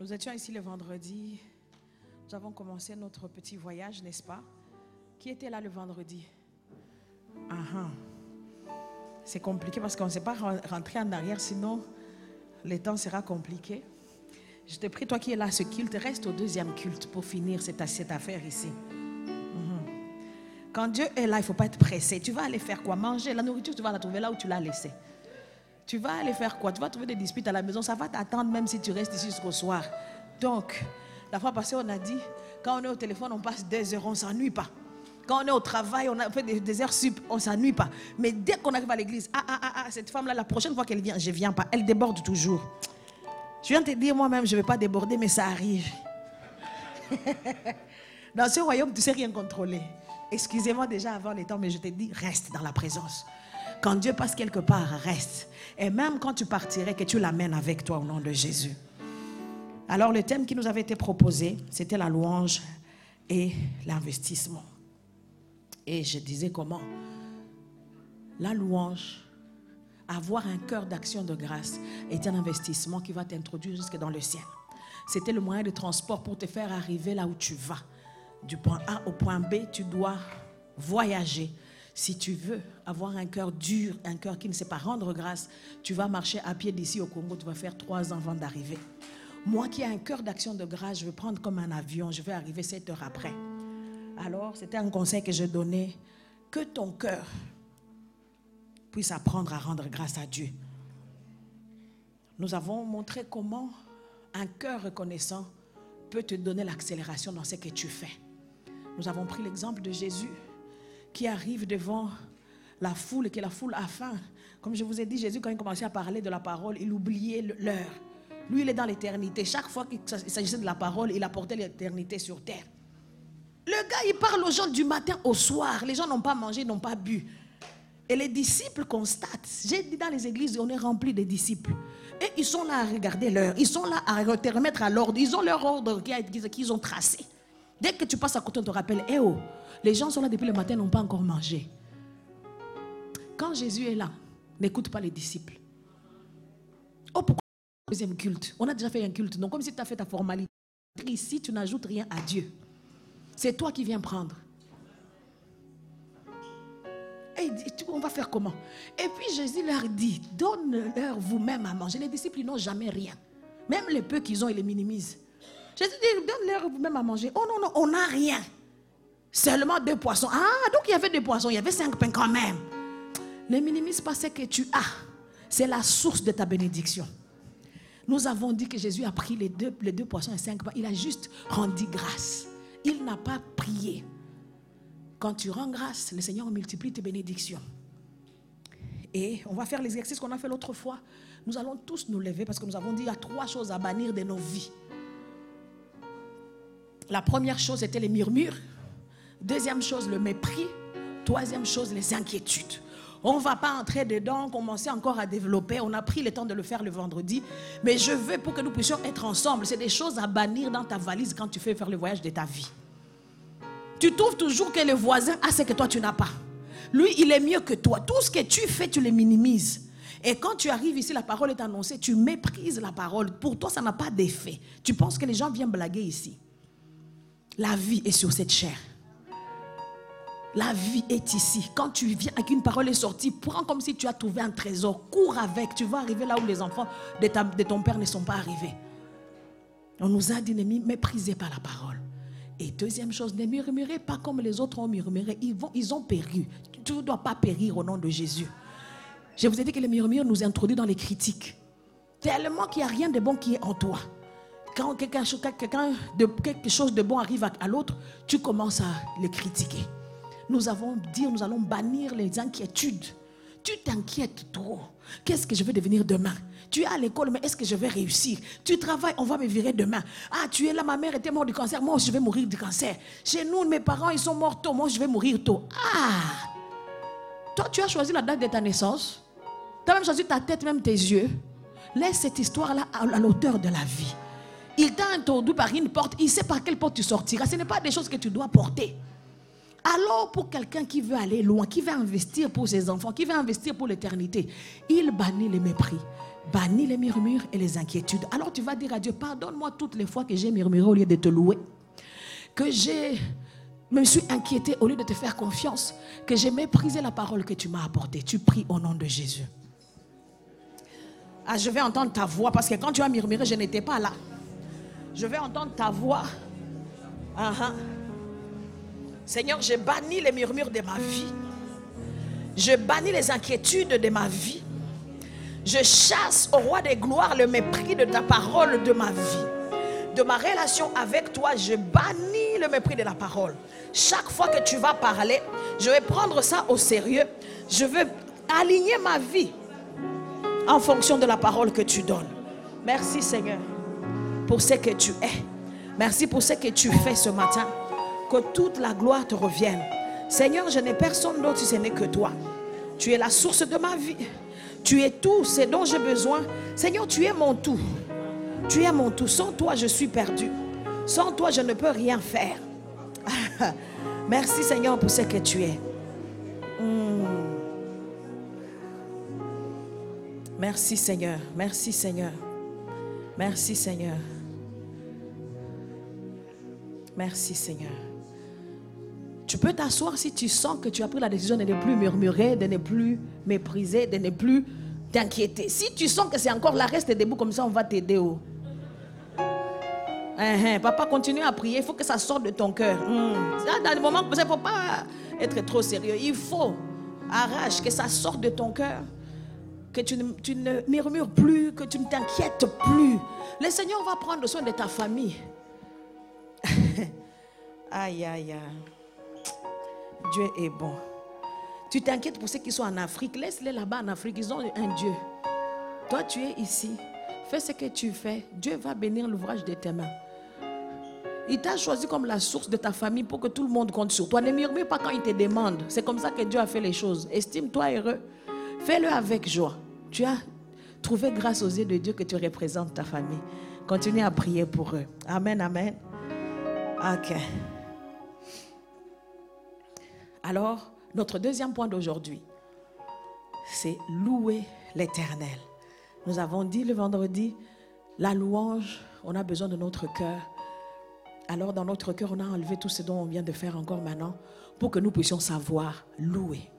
Nous étions ici le vendredi. Nous avons commencé notre petit voyage, n'est-ce pas? Qui était là le vendredi? Ah ah. C'est compliqué parce qu'on ne sait pas ren- rentrer en arrière, sinon le temps sera compliqué. Je te prie, toi qui es là, ce culte, reste au deuxième culte pour finir cette, cette affaire ici. Mhm. Quand Dieu est là, il ne faut pas être pressé. Tu vas aller faire quoi? Manger. La nourriture, tu vas la trouver là où tu l'as laissée. Tu vas aller faire quoi? Tu vas trouver des disputes à la maison. Ça va t'attendre même si tu restes ici jusqu'au soir. Donc, la fois passée, on a dit, quand on est au téléphone, on passe des heures, on ne s'ennuie pas. Quand on est au travail, on fait des, des heures sup, on ne s'ennuie pas. Mais dès qu'on arrive à l'église, ah, ah, ah, ah, cette femme-là, la prochaine fois qu'elle vient, je ne viens pas. Elle déborde toujours. Je viens te dire moi-même, je ne vais pas déborder, mais ça arrive. Dans ce royaume, tu ne sais rien contrôler. Excusez-moi déjà avant les temps, mais je te dis, reste dans la présence. Quand Dieu passe quelque part, reste. Et même quand tu partirais, que tu l'amènes avec toi au nom de Jésus. Alors le thème qui nous avait été proposé, c'était la louange et l'investissement. Et je disais comment? La louange, avoir un cœur d'action de grâce est un investissement qui va t'introduire jusque dans le ciel. C'était le moyen de transport pour te faire arriver là où tu vas. Du point A au point B, tu dois voyager. Si tu veux avoir un cœur dur, un cœur qui ne sait pas rendre grâce, tu vas marcher à pied d'ici au Congo, tu vas faire trois ans avant d'arriver. Moi qui ai un cœur d'action de grâce, je vais prendre comme un avion, je vais arriver sept heures après. Alors, c'était un conseil que je donnais, que ton cœur puisse apprendre à rendre grâce à Dieu. Nous avons montré comment un cœur reconnaissant peut te donner l'accélération dans ce que tu fais. Nous avons pris l'exemple de Jésus qui arrive devant la foule et que la foule a faim. Comme je vous ai dit, Jésus, quand il commençait à parler de la parole, il oubliait l'heure. Lui, il est dans l'éternité. Chaque fois qu'il s'agissait de la parole, il apportait l'éternité sur terre. Le gars, il parle aux gens du matin au soir. Les gens n'ont pas mangé, n'ont pas bu. Et les disciples constatent. J'ai dit dans les églises, on est rempli de disciples. Et ils sont là à regarder l'heure. Ils sont là à remettre à l'ordre. Ils ont leur ordre qu'ils ont tracé. Dès que tu passes à côté, on te rappelle, eh oh, les gens sont là depuis le matin, n'ont pas encore mangé. Quand Jésus est là, n'écoute pas les disciples. Oh, pourquoi deuxième culte? On a déjà fait un culte. Donc, comme si tu as fait ta formalité. Ici, tu n'ajoutes rien à Dieu. C'est toi qui viens prendre. Et on va faire comment? Et puis Jésus leur dit, donne-leur vous-même à manger. Les disciples, ils n'ont jamais rien. Même les peu qu'ils ont, ils les minimisent. Jésus dit, donne-leur vous-même à manger. Oh non, non, on n'a rien. Seulement deux poissons. Ah, donc il y avait deux poissons, il y avait cinq pains quand même. Ne minimise pas ce que tu as. C'est la source de ta bénédiction. Nous avons dit que Jésus a pris les deux, les deux poissons et cinq pains. Il a juste rendu grâce. Il n'a pas prié. Quand tu rends grâce, le Seigneur multiplie tes bénédictions. Et on va faire l'exercice qu'on a fait l'autre fois. Nous allons tous nous lever parce que nous avons dit il y a trois choses à bannir de nos vies. La première chose était les murmures. Deuxième chose, le mépris. Troisième chose, les inquiétudes. On ne va pas entrer dedans, commencer encore à développer. On a pris le temps de le faire le vendredi. Mais je veux pour que nous puissions être ensemble. C'est des choses à bannir dans ta valise quand tu fais faire le voyage de ta vie. Tu trouves toujours que le voisin a ce que toi tu n'as pas. Lui, il est mieux que toi. Tout ce que tu fais, tu le minimises. Et quand tu arrives ici, la parole est annoncée, tu méprises la parole. Pour toi, ça n'a pas d'effet. Tu penses que les gens viennent blaguer ici. La vie est sur cette chair. La vie est ici. Quand tu viens et qu'une parole est sortie, prends comme si tu as trouvé un trésor. Cours avec. Tu vas arriver là où les enfants de, ton père ne sont pas arrivés. On nous a dit ne méprisez pas la parole. Et deuxième chose, ne murmurez pas comme les autres ont murmuré. Ils, ils ont péri. Tu ne dois pas périr au nom de Jésus. Je vous ai dit que le murmure nous introduit dans les critiques. Tellement qu'il n'y a rien de bon qui est en toi. Quand quelqu'un de, quelque chose de bon arrive à, l'autre, tu commences à le critiquer. Nous avons dit, nous allons bannir les inquiétudes. Tu t'inquiètes trop. Qu'est-ce que je vais devenir demain? Tu es à l'école, mais est-ce que je vais réussir? Tu travailles, on va me virer demain. Ah, tu es là, ma mère était morte du cancer, moi je vais mourir du cancer. Chez nous, mes parents, ils sont morts tôt, moi je vais mourir tôt. Ah Toi, tu as choisi la date de ta naissance. Tu as même choisi ta tête, même tes yeux. Laisse cette histoire-là à l'auteur de la vie. Il t'a introduit par une porte, il sait par quelle porte tu sortiras. Ce n'est pas des choses que tu dois porter. Alors, pour quelqu'un qui veut aller loin, qui veut investir pour ses enfants, qui veut investir pour l'éternité, il bannit le mépris. bannis les murmures et les inquiétudes. Alors tu vas dire à Dieu, pardonne-moi toutes les fois que j'ai murmuré au lieu de te louer, que j'ai me suis inquiété au lieu de te faire confiance, que j'ai méprisé la parole que tu m'as apportée. Tu pries au nom de Jésus. Ah, je vais entendre ta voix parce que quand tu as murmuré, je n'étais pas là. Je vais entendre ta voix. Ah, ah. Seigneur, je bannis les murmures de ma vie. Je bannis les inquiétudes de ma vie. Je chasse au roi des gloires le mépris de ta parole de ma vie. De ma relation avec toi, je bannis le mépris de la parole. Chaque fois que tu vas parler, je vais prendre ça au sérieux. Je veux aligner ma vie en fonction de la parole que tu donnes. Merci Seigneur pour ce que tu es. Merci pour ce que tu fais ce matin. Que toute la gloire te revienne. Seigneur, je n'ai personne d'autre si ce n'est que toi. Tu es la source de ma vie. Tu es tout ce dont j'ai besoin. Seigneur, tu es mon tout. Tu es mon tout. Sans toi, je suis perdu. Sans toi, je ne peux rien faire. Merci Seigneur pour ce que tu es. Hmm. Merci Seigneur. Merci Seigneur. Merci Seigneur. Merci Seigneur. Tu peux t'asseoir si tu sens que tu as pris la décision de ne plus murmurer, de ne plus mépriser, de ne plus t'inquiéter. Si tu sens que c'est encore la reste debout comme ça, on va t'aider. Oh. Hein. papa, continue à prier. Il faut que ça sorte de ton cœur. Hmm. Dans le moment, il ne faut pas être trop sérieux. Il faut, arrache, que ça sorte de ton cœur. Que tu ne murmures plus, que tu ne t'inquiètes plus. Le Seigneur va prendre soin de ta famille. Aïe, aïe, aïe. Dieu est bon. Tu t'inquiètes pour ceux qui sont en Afrique. Laisse-les là-bas en Afrique. Ils ont un Dieu. Toi, tu es ici. Fais ce que tu fais. Dieu va bénir l'ouvrage de tes mains. Il t'a choisi comme la source de ta famille pour que tout le monde compte sur toi. Ne murmure pas quand il te demande. C'est comme ça que Dieu a fait les choses. Estime-toi heureux. Fais-le avec joie. Tu as trouvé grâce aux yeux de Dieu que tu représentes ta famille. Continue à prier pour eux. Amen, amen. Ok. Alors, notre deuxième point d'aujourd'hui, c'est louer l'Éternel. Nous avons dit le vendredi, la louange, on a besoin de notre cœur alors dans notre cœur, on a enlevé tout ce dont on vient de faire encore maintenant pour que nous puissions savoir louer.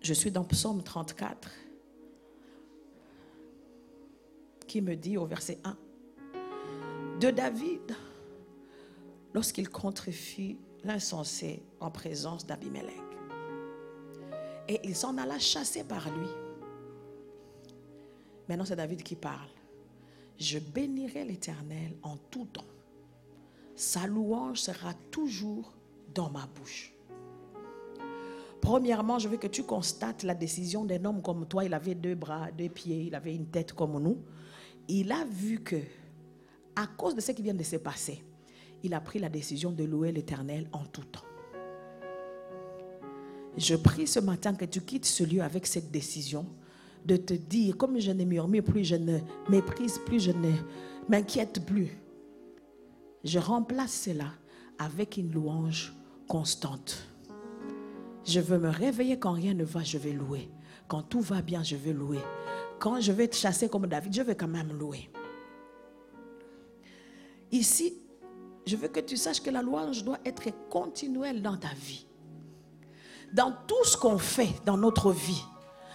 Je suis dans Psaume 34 qui me dit au verset 1 de David lorsqu'il contrefit l'insensé en présence d'Abimelech. Et il s'en alla chasser par lui. Maintenant, c'est David qui parle. Je bénirai l'Éternel en tout temps. Sa louange sera toujours dans ma bouche. Premièrement, je veux que tu constates la décision d'un homme comme toi. Il avait deux bras, deux pieds, il avait une tête comme nous. Il a vu que, à cause de ce qui vient de se passer, il a pris la décision de louer l'Éternel en tout temps. Je prie ce matin que tu quittes ce lieu avec cette décision de te dire, comme je ne murmure plus, je ne méprise plus, je ne m'inquiète plus. Je remplace cela avec une louange constante. Je veux me réveiller quand rien ne va, je vais louer. Quand tout va bien, je vais louer. Quand je vais te chasser comme David, je vais quand même louer. Ici, je veux que tu saches que la louange doit être continuelle dans ta vie. Dans tout ce qu'on fait dans notre vie,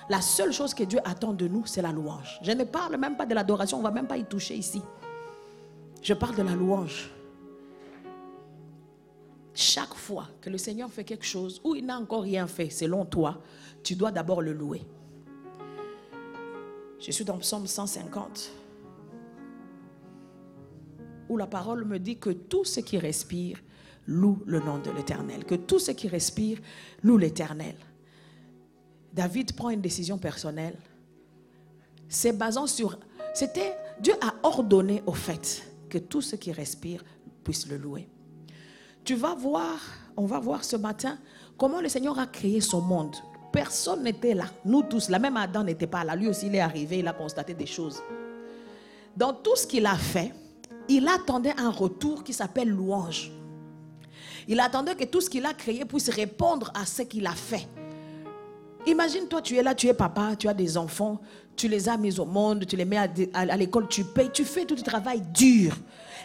la seule chose que Dieu attend de nous, c'est la louange. Je ne parle même pas de l'adoration, on ne va même pas y toucher ici. Je parle de la louange. Chaque fois que le Seigneur fait quelque chose ou il n'a encore rien fait selon toi, tu dois d'abord le louer. Je suis dans Psaume 150 où la parole me dit que tout ce qui respire loue le nom de l'Éternel. Que tout ce qui respire loue l'Éternel. David prend une décision personnelle. C'est basant sur... C'était... Dieu a ordonné au fait que tout ce qui respire puisse le louer. Tu vas voir, on va voir ce matin comment le Seigneur a créé son monde. Personne n'était là. Nous tous, la même Adam n'était pas là. Lui aussi, il est arrivé, il a constaté des choses. Dans tout ce qu'il a fait, il attendait un retour qui s'appelle louange. Il attendait que tout ce qu'il a créé puisse répondre à ce qu'il a fait. Imagine-toi, tu es là, tu es papa, tu as des enfants, tu les as mis au monde, tu les mets à, l'école, tu payes, tu fais tout le travail dur.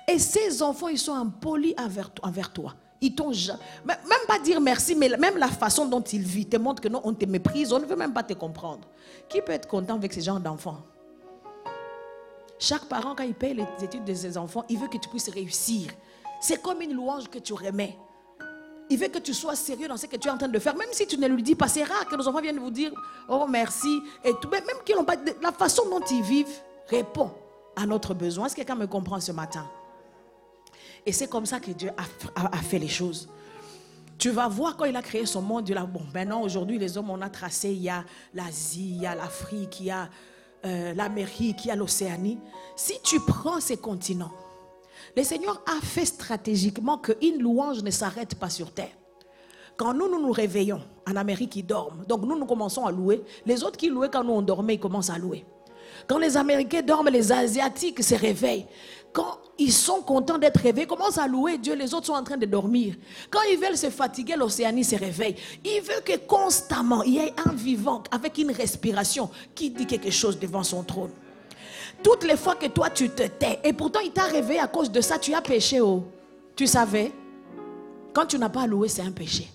Et ces enfants, ils sont impolis envers, toi. Ils t'ont même pas dire merci, mais même la façon dont ils vivent te montre que non, on te méprise, on ne veut même pas te comprendre. Qui peut être content avec ce genre d'enfants Chaque parent, quand il paye les études de ses enfants, il veut que tu puisses réussir. C'est comme une louange que tu remets. Il veut que tu sois sérieux dans ce que tu es en train de faire. Même si tu ne lui dis pas, c'est rare que nos enfants viennent vous dire Oh merci. Et tout. Même qu'ils pas. La façon dont ils vivent répond à notre besoin. Est-ce que quelqu'un me comprend ce matin? Et c'est comme ça que Dieu a, fait les choses. Tu vas voir quand il a créé son monde, il a, bon, maintenant aujourd'hui les hommes, on a tracé, il y a l'Asie, il y a l'Afrique, il y a euh, l'Amérique, il y a l'Océanie. Si tu prends ces continents, le Seigneur a fait stratégiquement qu'une louange ne s'arrête pas sur terre. Quand nous, nous nous réveillons, en Amérique, ils dorment. Donc nous, nous commençons à louer. Les autres qui louaient quand nous, on dormait, ils commencent à louer. Quand les Américains dorment, les Asiatiques se réveillent. Quand ils sont contents d'être réveillés, commencent à louer Dieu, les autres sont en train de dormir. Quand ils veulent se fatiguer, l'Océanie se réveille. Il veut que constamment, il y ait un vivant avec une respiration qui dit quelque chose devant son trône. Toutes les fois que toi tu te tais, et pourtant il t'a réveillé à cause de ça, tu as péché. Oh. Tu savais? Quand tu n'as pas loué, c'est un péché.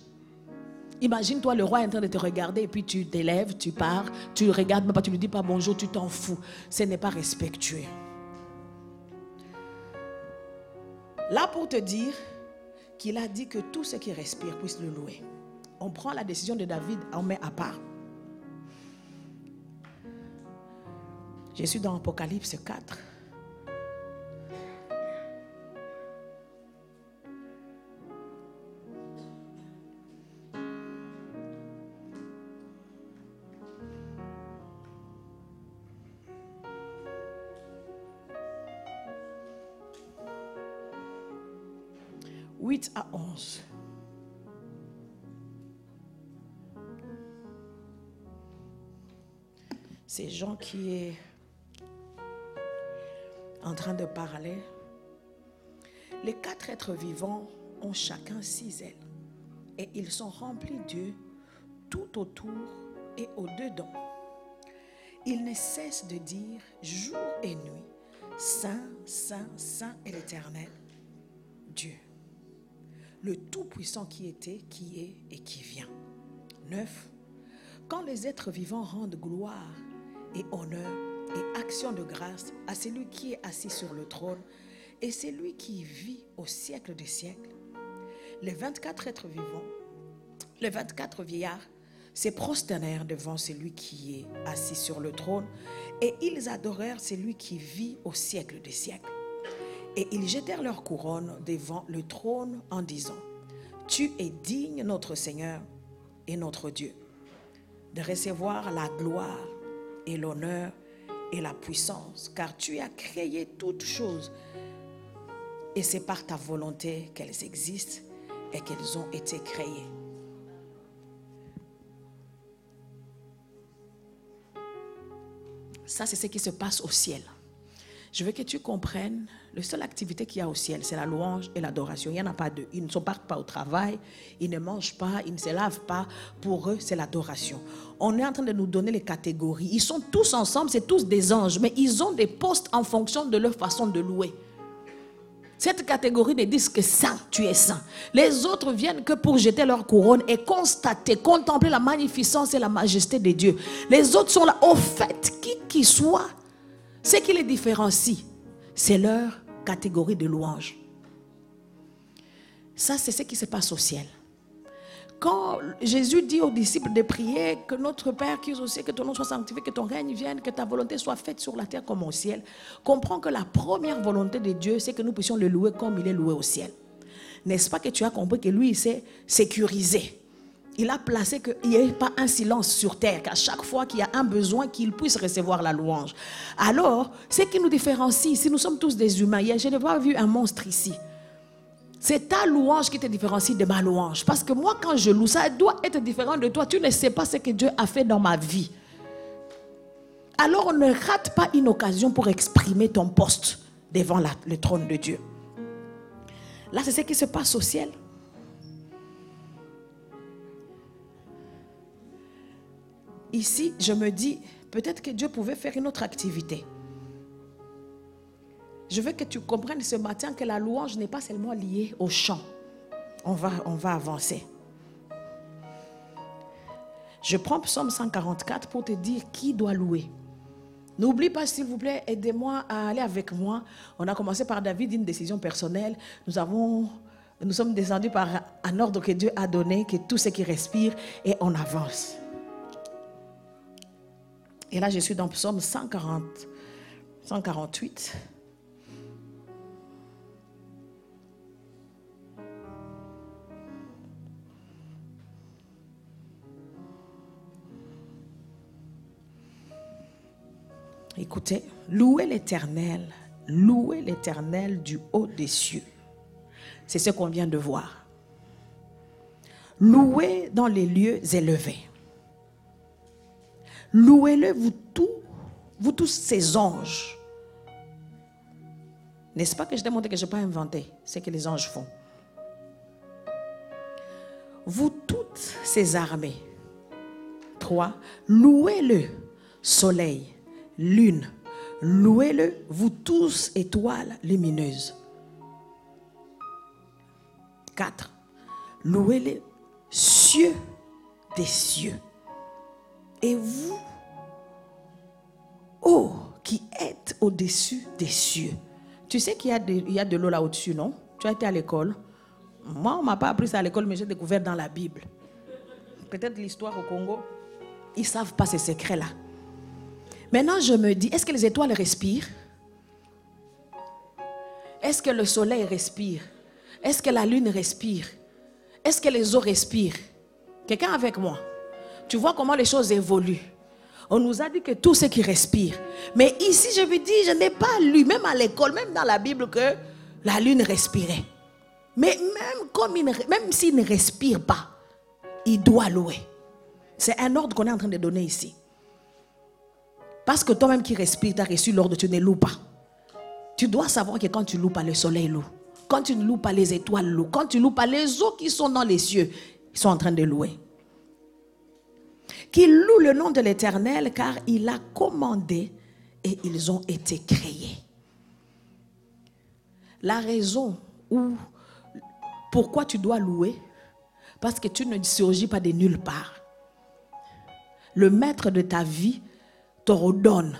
Imagine-toi, le roi est en train de te regarder et puis tu t'élèves, tu pars, tu regardes même pas, tu ne lui dis pas bonjour, tu t'en fous. Ce n'est pas respectueux. Là pour te dire qu'il a dit que tout ce qui respire puisse le louer. On prend la décision de David, on met à part. Je suis dans Apocalypse 4. « les quatre êtres vivants ont chacun six ailes et ils sont remplis d'yeux tout autour et au-dedans. Ils ne cessent de dire jour et nuit, Saint, Saint, Saint est l'Éternel, Dieu, le Tout-Puissant qui était, qui est et qui vient. Neuf, quand les êtres vivants rendent gloire et honneur et action de grâce à celui qui est assis sur le trône et celui qui vit au siècle des siècles. Les 24 êtres vivants, les 24 vieillards, se prosternèrent devant celui qui est assis sur le trône et ils adorèrent celui qui vit au siècle des siècles. Et ils jetèrent leur couronne devant le trône en disant, Tu es digne, notre Seigneur et notre Dieu, de recevoir la gloire et l'honneur la puissance, car tu as créé toutes choses. Et c'est par ta volonté qu'elles existent et qu'elles ont été créées. Ça, c'est ce qui se passe au ciel. Je veux que tu comprennes, la seule activité qu'il y a au ciel, c'est la louange et l'adoration. Il n'y en a pas deux. Ils ne sont pas au travail, ils ne mangent pas, ils ne se lavent pas. Pour eux, c'est l'adoration. On est en train de nous donner les catégories. Ils sont tous ensemble, c'est tous des anges, mais ils ont des postes en fonction de leur façon de louer. Cette catégorie ne dit que saint, tu es saint. Les autres viennent que pour jeter leur couronne et constater, contempler la magnificence et la majesté de Dieu. Les autres sont là au fait, qui qu'ils soient, ce qui les différencie, c'est leur catégorie de louange. Ça, c'est ce qui se passe au ciel. Quand Jésus dit aux disciples de prier que notre Père qui est au ciel, que ton nom soit sanctifié, que ton règne vienne, que ta volonté soit faite sur la terre comme au ciel, comprends que la première volonté de Dieu, c'est que nous puissions le louer comme il est loué au ciel. N'est-ce pas que tu as compris que lui, il s'est sécurisé? Il a placé qu'il n'y ait pas un silence sur terre, qu'à chaque fois qu'il y a un besoin, qu'il puisse recevoir la louange. Alors, ce qui nous différencie, si nous sommes tous des humains, je n'ai pas vu un monstre ici. C'est ta louange qui te différencie de ma louange. Parce que moi, quand je loue, ça doit être différent de toi. Tu ne sais pas ce que Dieu a fait dans ma vie. Alors, on ne rate pas une occasion pour exprimer ton poste devant le trône de Dieu. Là, c'est ce qui se passe au ciel. Ici, je me dis, peut-être que Dieu pouvait faire une autre activité. Je veux que tu comprennes ce matin que la louange n'est pas seulement liée au chant. On va, on va avancer. Je prends Psaume 144 pour te dire qui doit louer. N'oublie pas, s'il vous plaît, aidez-moi à aller avec moi. On a commencé par David, une décision personnelle. Nous avons, nous sommes descendus par un ordre que Dieu a donné, que tout ce qui respire, et on avance. Et là, je suis dans Psaume 140, 148. Écoutez, louez l'Éternel, louez l'Éternel du haut des cieux. C'est ce qu'on vient de voir. Louez dans les lieux élevés. Louez-le, vous tous, vous tous ces anges. N'est-ce pas que je t'ai montré que je n'ai pas inventé ce que les anges font? Vous toutes ces armées. Trois, louez-le, soleil lune. Louez-le, vous tous, étoiles lumineuses. 4. Louez-le, cieux des cieux. Et vous, oh, qui êtes au-dessus des cieux. Tu sais qu'il y a de, l'eau là au-dessus, non? Tu as été à l'école. Moi, on ne m'a pas appris ça à l'école, mais j'ai découvert dans la Bible. Peut-être l'histoire au Congo. Ils ne savent pas ces secrets-là. Maintenant, je me dis, est-ce que les étoiles respirent? Est-ce que le soleil respire? Est-ce que la lune respire? Est-ce que les eaux respirent? Quelqu'un avec moi? Tu vois comment les choses évoluent. On nous a dit que tout ce qui respire. Mais ici, je vous dis, je n'ai pas lu, même à l'école, même dans la Bible, que la lune respirait. Mais même, comme même s'il ne respire pas, il doit louer. C'est un ordre qu'on est en train de donner ici. Parce que toi-même qui respires, tu as reçu l'ordre, tu ne loues pas. Tu dois savoir que quand tu loues pas, le soleil loue. Quand tu ne loues pas, les étoiles louent. Quand tu ne loues pas, les eaux qui sont dans les cieux, ils sont en train de louer. Louent le nom de l'Éternel car il a commandé et ils ont été créés. La raison où, pourquoi tu dois louer, parce que tu ne surgis pas de nulle part. Le maître de ta vie t'ordonne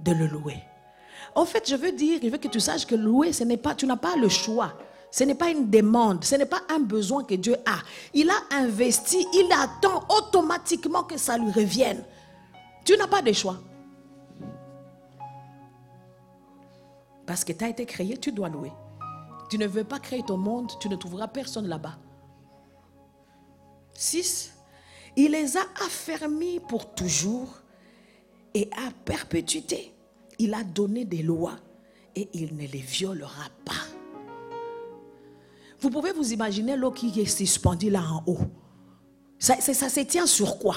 de le louer. En fait, je veux dire, je veux que tu saches que louer, ce n'est pas, tu n'as pas le choix. Ce n'est pas une demande, ce n'est pas un besoin que Dieu a. Il a investi, il attend automatiquement que ça lui revienne. Tu n'as pas de choix. Parce que tu as été créé, tu dois louer. Tu ne veux pas créer ton monde, tu ne trouveras personne là-bas. 6. Il les a affermis pour toujours et à perpétuité. Il a donné des lois et il ne les violera pas. Vous pouvez vous imaginer l'eau qui est suspendue là en haut. Ça, se tient sur quoi?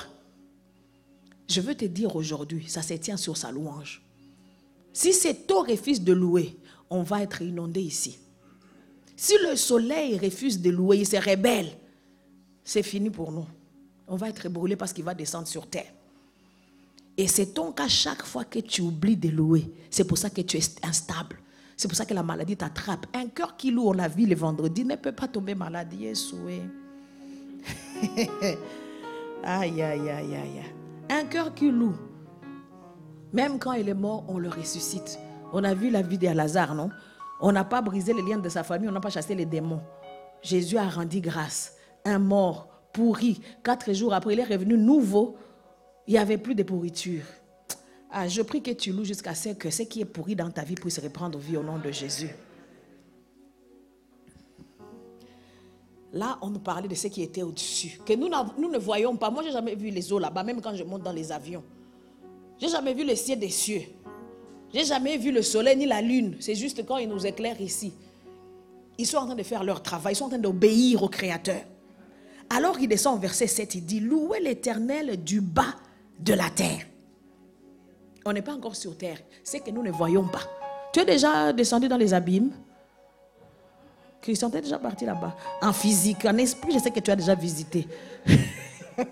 Je veux te dire aujourd'hui, ça se tient sur sa louange. Si cette eau refuse de louer, on va être inondé ici. Si le soleil refuse de louer, il se rebelle, c'est fini pour nous. On va être brûlé parce qu'il va descendre sur terre. Et c'est donc à chaque fois que tu oublies de louer, c'est pour ça que tu es instable. C'est pour ça que la maladie t'attrape. Un cœur qui loue, on l'a vu le vendredi, ne peut pas tomber malade. Yesoué. aïe, aïe, aïe, aïe. Un cœur qui loue, même quand il est mort, on le ressuscite. On a vu la vie de Lazare, non? On n'a pas brisé les liens de sa famille, on n'a pas chassé les démons. Jésus a rendu grâce. Un mort pourri, quatre jours après, il est revenu nouveau il n'y avait plus de pourriture. Ah, je prie que tu loues jusqu'à ce que ce qui est pourri dans ta vie puisse reprendre vie au nom de Jésus. Là, on nous parlait de ce qui était au-dessus, que nous, ne voyons pas. Moi, je n'ai jamais vu les eaux là-bas, même quand je monte dans les avions. Je n'ai jamais vu le ciel des cieux. Je n'ai jamais vu le soleil ni la lune. C'est juste quand ils nous éclairent ici. Ils sont en train de faire leur travail, ils sont en train d'obéir au Créateur. Alors il descend au verset 7, il dit, louez l'Éternel du bas de la terre. On n'est pas encore sur terre. C'est que nous ne voyons pas. Tu es déjà descendu dans les abîmes? Christian, tu es déjà parti là-bas. En physique, en esprit, je sais que tu as déjà visité.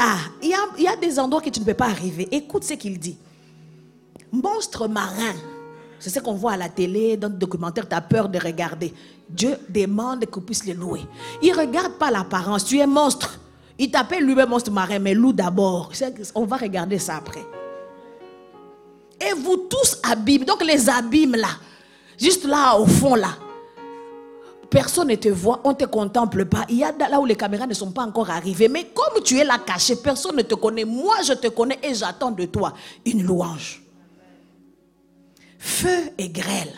Ah, il y y a des endroits que tu ne peux pas arriver. Écoute ce qu'il dit. Monstre marin. C'est ce qu'on voit à la télé, dans le documentaire, tu as peur de regarder. Dieu demande qu'on puisse les louer. Il ne regarde pas l'apparence. Tu es monstre. Il t'appelle lui-même monstre marin, mais loue d'abord. On va regarder ça après. Et vous tous abîmes. Donc les abîmes là, juste là au fond là, personne ne te voit, on ne te contemple pas. Il y a là où les caméras ne sont pas encore arrivées. Mais comme tu es là caché, personne ne te connaît. Moi, je te connais et j'attends de toi une louange. Feu et grêle,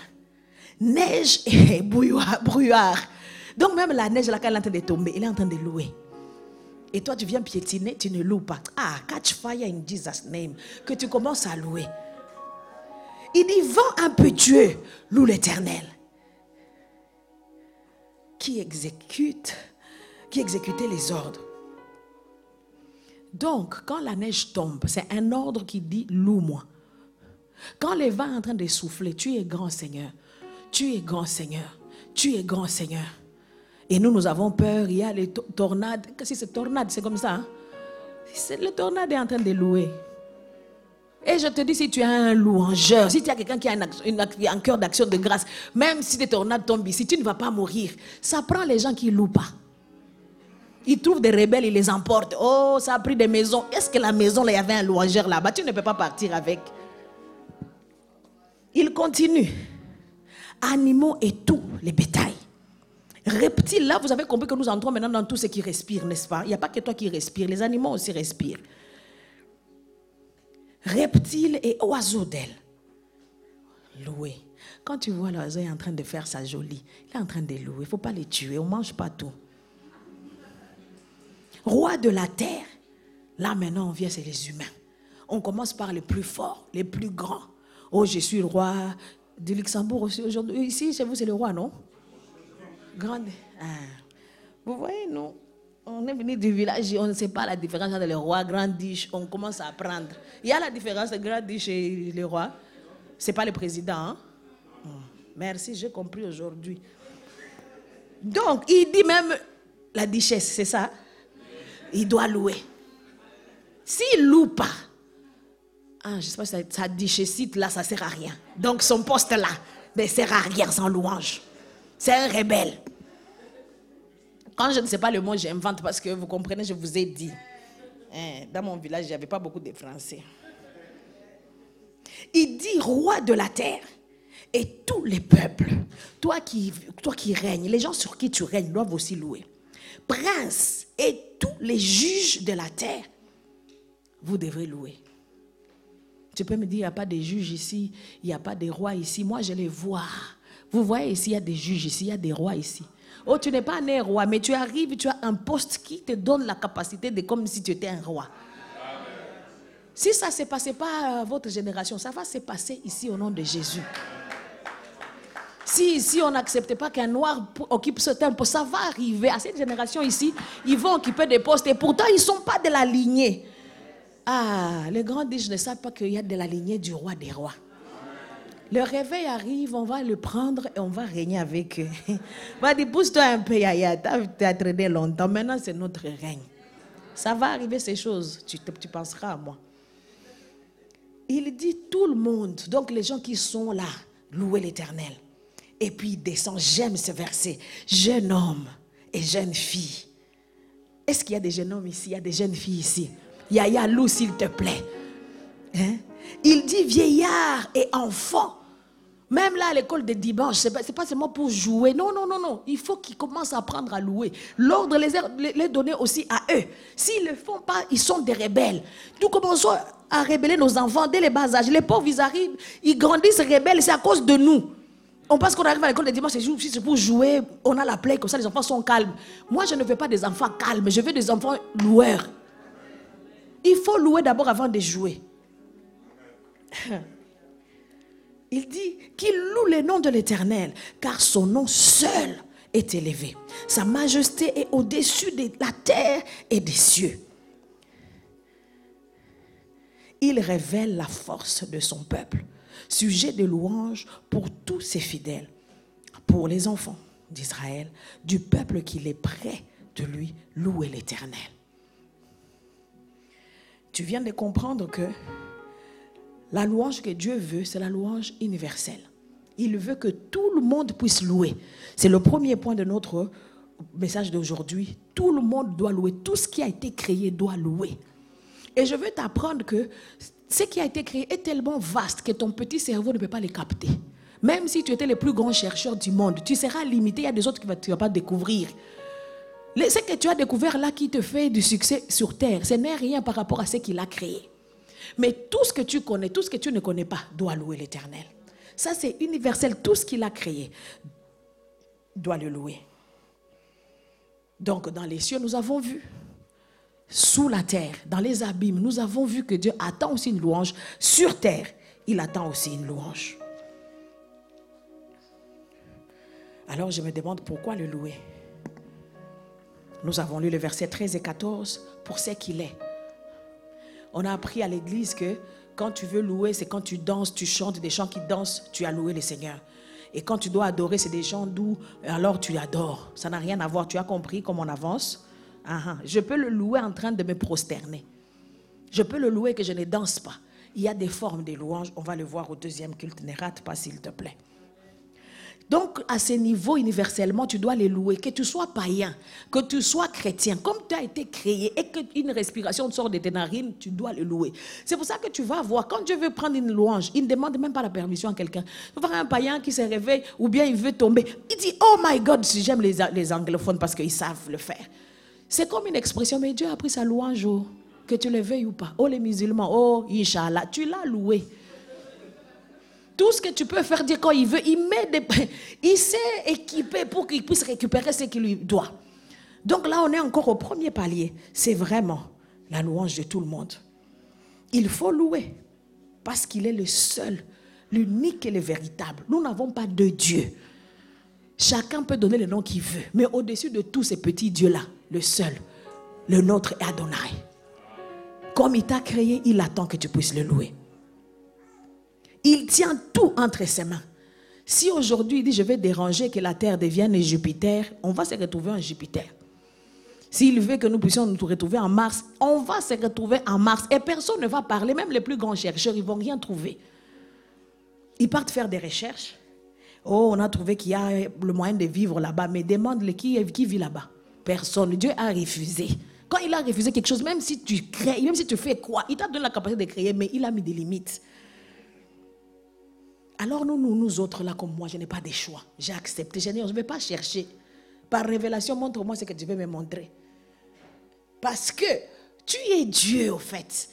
neige et brouillard. Donc même la neige là, quand elle est en train de tomber, elle est en train de louer. Et toi, tu viens piétiner, tu ne loues pas. Ah, catch fire in Jesus' name. Que tu commences à louer. Il dit, vent impétueux, loue l'éternel. Qui exécute, qui exécutait les ordres. Donc, quand la neige tombe, c'est un ordre qui dit loue-moi. Quand les vents sont en train de souffler, tu es grand Seigneur. Tu es grand Seigneur. Tu es grand Seigneur. Et nous, nous avons peur. Il y a les tornades. Qu'est-ce que c'est tornade C'est comme ça. Hein? Le tornade est en train de louer. Et je te dis, si tu es un louangeur, si tu as quelqu'un qui a un, cœur d'action de grâce, même si des tornades tombent ici, tu ne vas pas mourir. Ça prend les gens qui ne louent pas. Ils trouvent des rebelles, ils les emportent. Oh, ça a pris des maisons. Est-ce que la maison, il y avait un louangeur là-bas? Tu ne peux pas partir avec. Il continue. Animaux et tout, les bétails. Reptiles, là, vous avez compris que nous entrons maintenant dans tout ce qui respire, n'est-ce pas? Il n'y a pas que toi qui respires, les animaux aussi respirent. Reptiles et oiseaux d'ailes. Louer. Quand tu vois l'oiseau en train de faire sa jolie, il est en train de louer. Il ne faut pas les tuer, on ne mange pas tout. Roi de la terre. Là maintenant, on vient, c'est les humains. On commence par les plus forts, les plus grands. Oh, je suis le roi du Luxembourg aussi aujourd'hui. Ici, chez vous, c'est le roi, non? Ah. Vous voyez, nous, on est venu du village, on ne sait pas la différence entre le roi, grand diche, on commence à apprendre. Il y a la différence entre grand diche et le roi. Ce n'est pas le président. Hein? Merci, j'ai compris aujourd'hui. Donc, il dit même la duchesse, c'est ça? Il doit louer. S'il loue pas, ah, je sais pas, sa duchesse là, ça ne sert à rien. Donc, son poste là ne sert à rien sans louange. C'est un rebelle. Quand je ne sais pas le mot, j'invente parce que vous comprenez, je vous ai dit. Hein, dans mon village, il n'y avait pas beaucoup de Français. Il dit roi de la terre et tous les peuples, toi qui, toi qui règnes, les gens sur qui tu règnes doivent aussi louer. Prince et tous les juges de la terre, vous devrez louer. Tu peux me dire, il n'y a pas de juges ici, il n'y a pas de rois ici. Moi, je les vois. Vous voyez ici, il y a des juges ici, il y a des rois ici. Oh, tu n'es pas né roi, mais tu arrives, tu as un poste qui te donne la capacité de comme si tu étais un roi. Si ça ne se passait pas à votre génération, ça va se passer ici au nom de Jésus. Si ici on n'acceptait pas qu'un noir occupe ce temple, ça va arriver à cette génération ici. Ils vont occuper des postes et pourtant ils ne sont pas de la lignée. Ah, les grands disent, je ne savent pas qu'il y a de la lignée du roi des rois. Le réveil arrive, on va le prendre et on va régner avec eux. On va dire, pousse-toi un peu, Yaya, tu as traîné longtemps, maintenant c'est notre règne. Ça va arriver ces choses, tu, tu penseras à moi. Il dit tout le monde, donc les gens qui sont là, louez l'éternel. Et puis il descend, j'aime ce verset, jeune homme et jeune fille. Est-ce qu'il y a des jeunes hommes ici, il y a des jeunes filles ici Yaya, loue s'il te plaît. Hein? Il dit vieillard et enfant. Même là, à l'école de dimanche, ce n'est pas, seulement pour jouer. Non, non, non, non. Il faut qu'ils commencent à apprendre à louer. L'ordre les, les donner aussi à eux. S'ils ne le font pas, ils sont des rebelles. Nous commençons à rébeller nos enfants dès les bas âges. Les pauvres, ils arrivent, ils grandissent rebelles. C'est à cause de nous. On pense qu'on arrive à l'école de dimanche, c'est pour jouer. On a la plaie, comme ça, les enfants sont calmes. Moi, je ne veux pas des enfants calmes. Je veux des enfants loueurs. Il faut louer d'abord avant de jouer. Il dit qu'il loue le nom de l'Éternel, car son nom seul est élevé. Sa majesté est au-dessus de la terre et des cieux. Il révèle la force de son peuple, sujet de louange pour tous ses fidèles, pour les enfants d'Israël, du peuple qu'il est prêt de lui louer l'Éternel. tu viens de comprendre que la louange que Dieu veut, c'est la louange universelle. Il veut que tout le monde puisse louer. C'est le premier point de notre message d'aujourd'hui. Tout le monde doit louer. Tout ce qui a été créé doit louer. Et je veux t'apprendre que ce qui a été créé est tellement vaste que ton petit cerveau ne peut pas les capter. Même si tu étais le plus grand chercheur du monde, tu seras limité. Il y a des autres que tu ne vas pas découvrir. Ce que tu as découvert là qui te fait du succès sur terre, ce n'est rien par rapport à ce qu'il a créé. Mais tout ce que tu connais, tout ce que tu ne connais pas, doit louer l'éternel. Ça, c'est universel. Tout ce qu'il a créé doit le louer. Donc, dans les cieux, nous avons vu. Sous la terre, dans les abîmes, nous avons vu que Dieu attend aussi une louange. Sur terre, il attend aussi une louange. Alors, je me demande pourquoi le louer. Nous avons lu le verset 13 et 14 pour ce qu'il est. On a appris à l'église que quand tu veux louer, c'est quand tu danses, tu chantes des chants qui dansent, tu as loué le Seigneur. Et quand tu dois adorer, c'est des chants doux, alors tu adores. Ça n'a rien à voir. Tu as compris comment on avance ah, ah. Je peux le louer en train de me prosterner. Je peux le louer que je ne danse pas. Il y a des formes de louanges. On va le voir au deuxième culte. Ne rate pas, s'il te plaît. Donc, à ce niveau, universellement, tu dois les louer. Que tu sois païen, que tu sois chrétien, comme tu as été créé et qu'une respiration sort de tes narines, tu dois le louer. C'est pour ça que tu vas voir, quand Dieu veut prendre une louange, il ne demande même pas la permission à quelqu'un. Tu voir un païen qui se réveille ou bien il veut tomber. Il dit, oh my God, si j'aime les, les, anglophones parce qu'ils savent le faire. C'est comme une expression, mais Dieu a pris sa louange, oh, que tu le veuilles ou pas. Oh les musulmans, oh Inch'Allah, tu l'as loué. Tout ce que tu peux faire dire quand il veut, il met des, il s'est équipé pour qu'il puisse récupérer ce qu'il lui doit. Donc là, on est encore au premier palier. C'est vraiment la louange de tout le monde. Il faut louer parce qu'il est le seul, l'unique et le véritable. Nous n'avons pas de Dieu. Chacun peut donner le nom qu'il veut. Mais au-dessus de tous ces petits dieux-là, le seul, le nôtre est Adonai. Comme il t'a créé, il attend que tu puisses le louer. Il tient tout entre ses mains. Si aujourd'hui il dit je vais déranger que la Terre devienne Jupiter, on va se retrouver en Jupiter. S'il veut que nous puissions nous retrouver en Mars, on va se retrouver en Mars. Et personne ne va parler, même les plus grands chercheurs, ils vont rien trouver. Ils partent faire des recherches. Oh, on a trouvé qu'il y a le moyen de vivre là-bas, mais demande-le qui, qui vit là-bas. Personne. Dieu a refusé. Quand il a refusé quelque chose, même si tu crées, même si tu fais quoi, il t'a donné la capacité de créer, mais il a mis des limites. Alors nous, nous, nous autres, là, comme moi, je n'ai pas de choix. J'ai accepté. Je ne vais pas chercher. Par révélation, montre-moi ce que tu veux me montrer. Parce que tu es Dieu, au fait.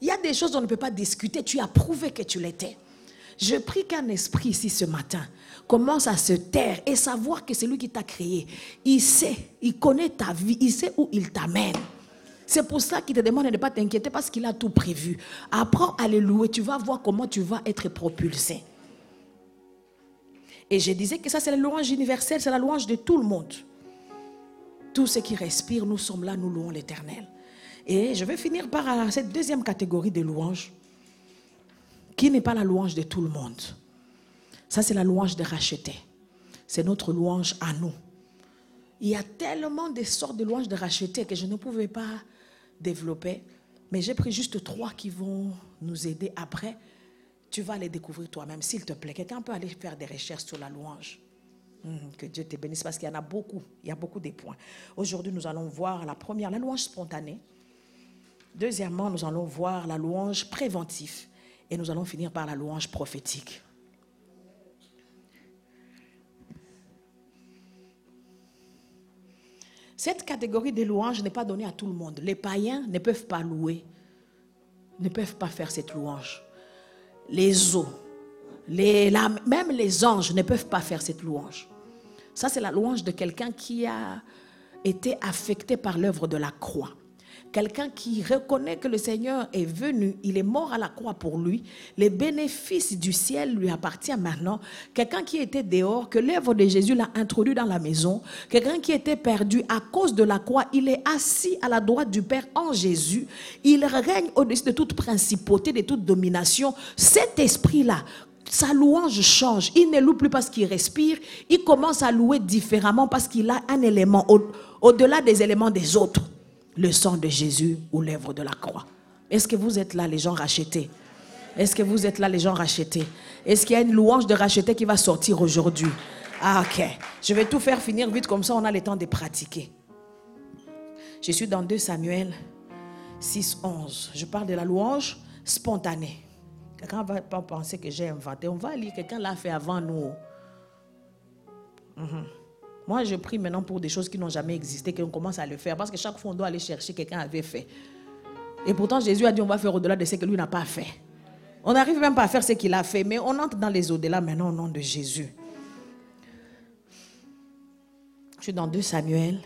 Il y a des choses dont on ne peut pas discuter. Tu as prouvé que tu l'étais. Je prie qu'un esprit ici ce matin commence à se taire et savoir que c'est lui qui t'a créé. Il sait, il connaît ta vie, il sait où il t'amène. C'est pour ça qu'il te demande de ne pas t'inquiéter parce qu'il a tout prévu. Apprends à le louer, tu vas voir comment tu vas être propulsé. Et je disais que ça, c'est la louange universelle, c'est la louange de tout le monde. Tous ceux qui respirent, nous sommes là, nous louons l'Éternel. Et je vais finir par cette deuxième catégorie de louanges, qui n'est pas la louange de tout le monde. Ça, c'est la louange de racheter. C'est notre louange à nous. Il y a tellement de sortes de louanges de racheter que je ne pouvais pas développer. Mais j'ai pris juste trois qui vont nous aider après tu vas les découvrir toi-même, s'il te plaît. Quelqu'un peut aller faire des recherches sur la louange. Hmm, que Dieu te bénisse parce qu'il y en a beaucoup. Il y a beaucoup de points. Aujourd'hui, nous allons voir la première, la louange spontanée. Deuxièmement, nous allons voir la louange préventive. Et nous allons finir par la louange prophétique. Cette catégorie de louange n'est pas donnée à tout le monde. Les païens ne peuvent pas louer, ne peuvent pas faire cette louange les eaux, les, même les anges ne peuvent pas faire cette louange. Ça, c'est la louange de quelqu'un qui a été affecté par l'œuvre de la croix. Quelqu'un qui reconnaît que le Seigneur est venu, il est mort à la croix pour lui, les bénéfices du ciel lui appartiennent maintenant. Quelqu'un qui était dehors, que l'œuvre de Jésus l'a introduit dans la maison. Quelqu'un qui était perdu à cause de la croix, il est assis à la droite du Père en Jésus. Il règne au-dessus de toute principauté, de toute domination. Cet esprit-là, sa louange change. Il ne loue plus parce qu'il respire. Il commence à louer différemment parce qu'il a un élément au-delà des éléments des autres le sang de Jésus ou l'œuvre de la croix. Est-ce que vous êtes là, les gens rachetés? Est-ce que vous êtes là, les gens rachetés? Est-ce qu'il y a une louange de racheté qui va sortir aujourd'hui? Ah, ok. Je vais tout faire finir vite, comme ça on a le temps de pratiquer. Je suis dans 2 Samuel 6, 11. Je parle de la louange spontanée. Quelqu'un va pas penser que j'ai inventé. On va lire, quelqu'un l'a fait avant nous. Mhm. Moi, je prie maintenant pour des choses qui n'ont jamais existé, qu'on commence à le faire. Parce que chaque fois, on doit aller chercher quelqu'un avait fait. Et pourtant, Jésus a dit on va faire au-delà de ce que lui n'a pas fait. On n'arrive même pas à faire ce qu'il a fait, mais on entre dans les au-delà maintenant au nom de Jésus. Je suis dans 2 Samuel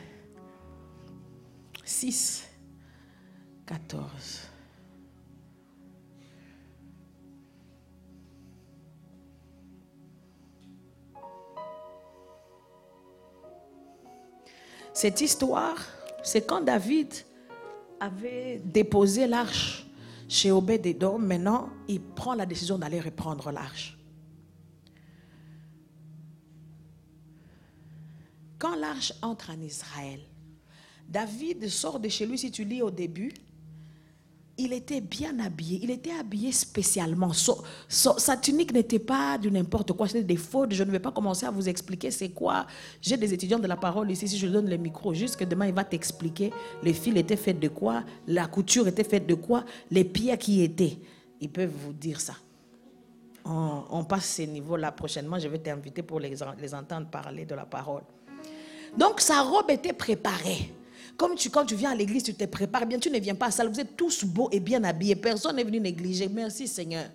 6, 14. Cette histoire, c'est quand David avait déposé l'arche chez Obed-Edom. Maintenant, il prend la décision d'aller reprendre l'arche. Quand l'arche entre en Israël, David sort de chez lui, si tu lis au début, il était bien habillé, il était habillé spécialement. sa tunique n'était pas du n'importe quoi, c'était des fautes. Je ne vais pas commencer à vous expliquer c'est quoi. J'ai des étudiants de la parole ici, si je donne le micro, juste que demain il va t'expliquer les fils étaient faits de quoi, la couture était faite de quoi, les pierres qui étaient. Ils peuvent vous dire ça. On, passe ces niveaux-là prochainement, je vais t'inviter pour les, les entendre parler de la parole. Donc sa robe était préparée. Comme tu, quand tu viens à l'église, tu te prépares bien, tu ne viens pas à salle. Vous êtes tous beaux et bien habillés. Personne n'est venu négliger. Merci Seigneur.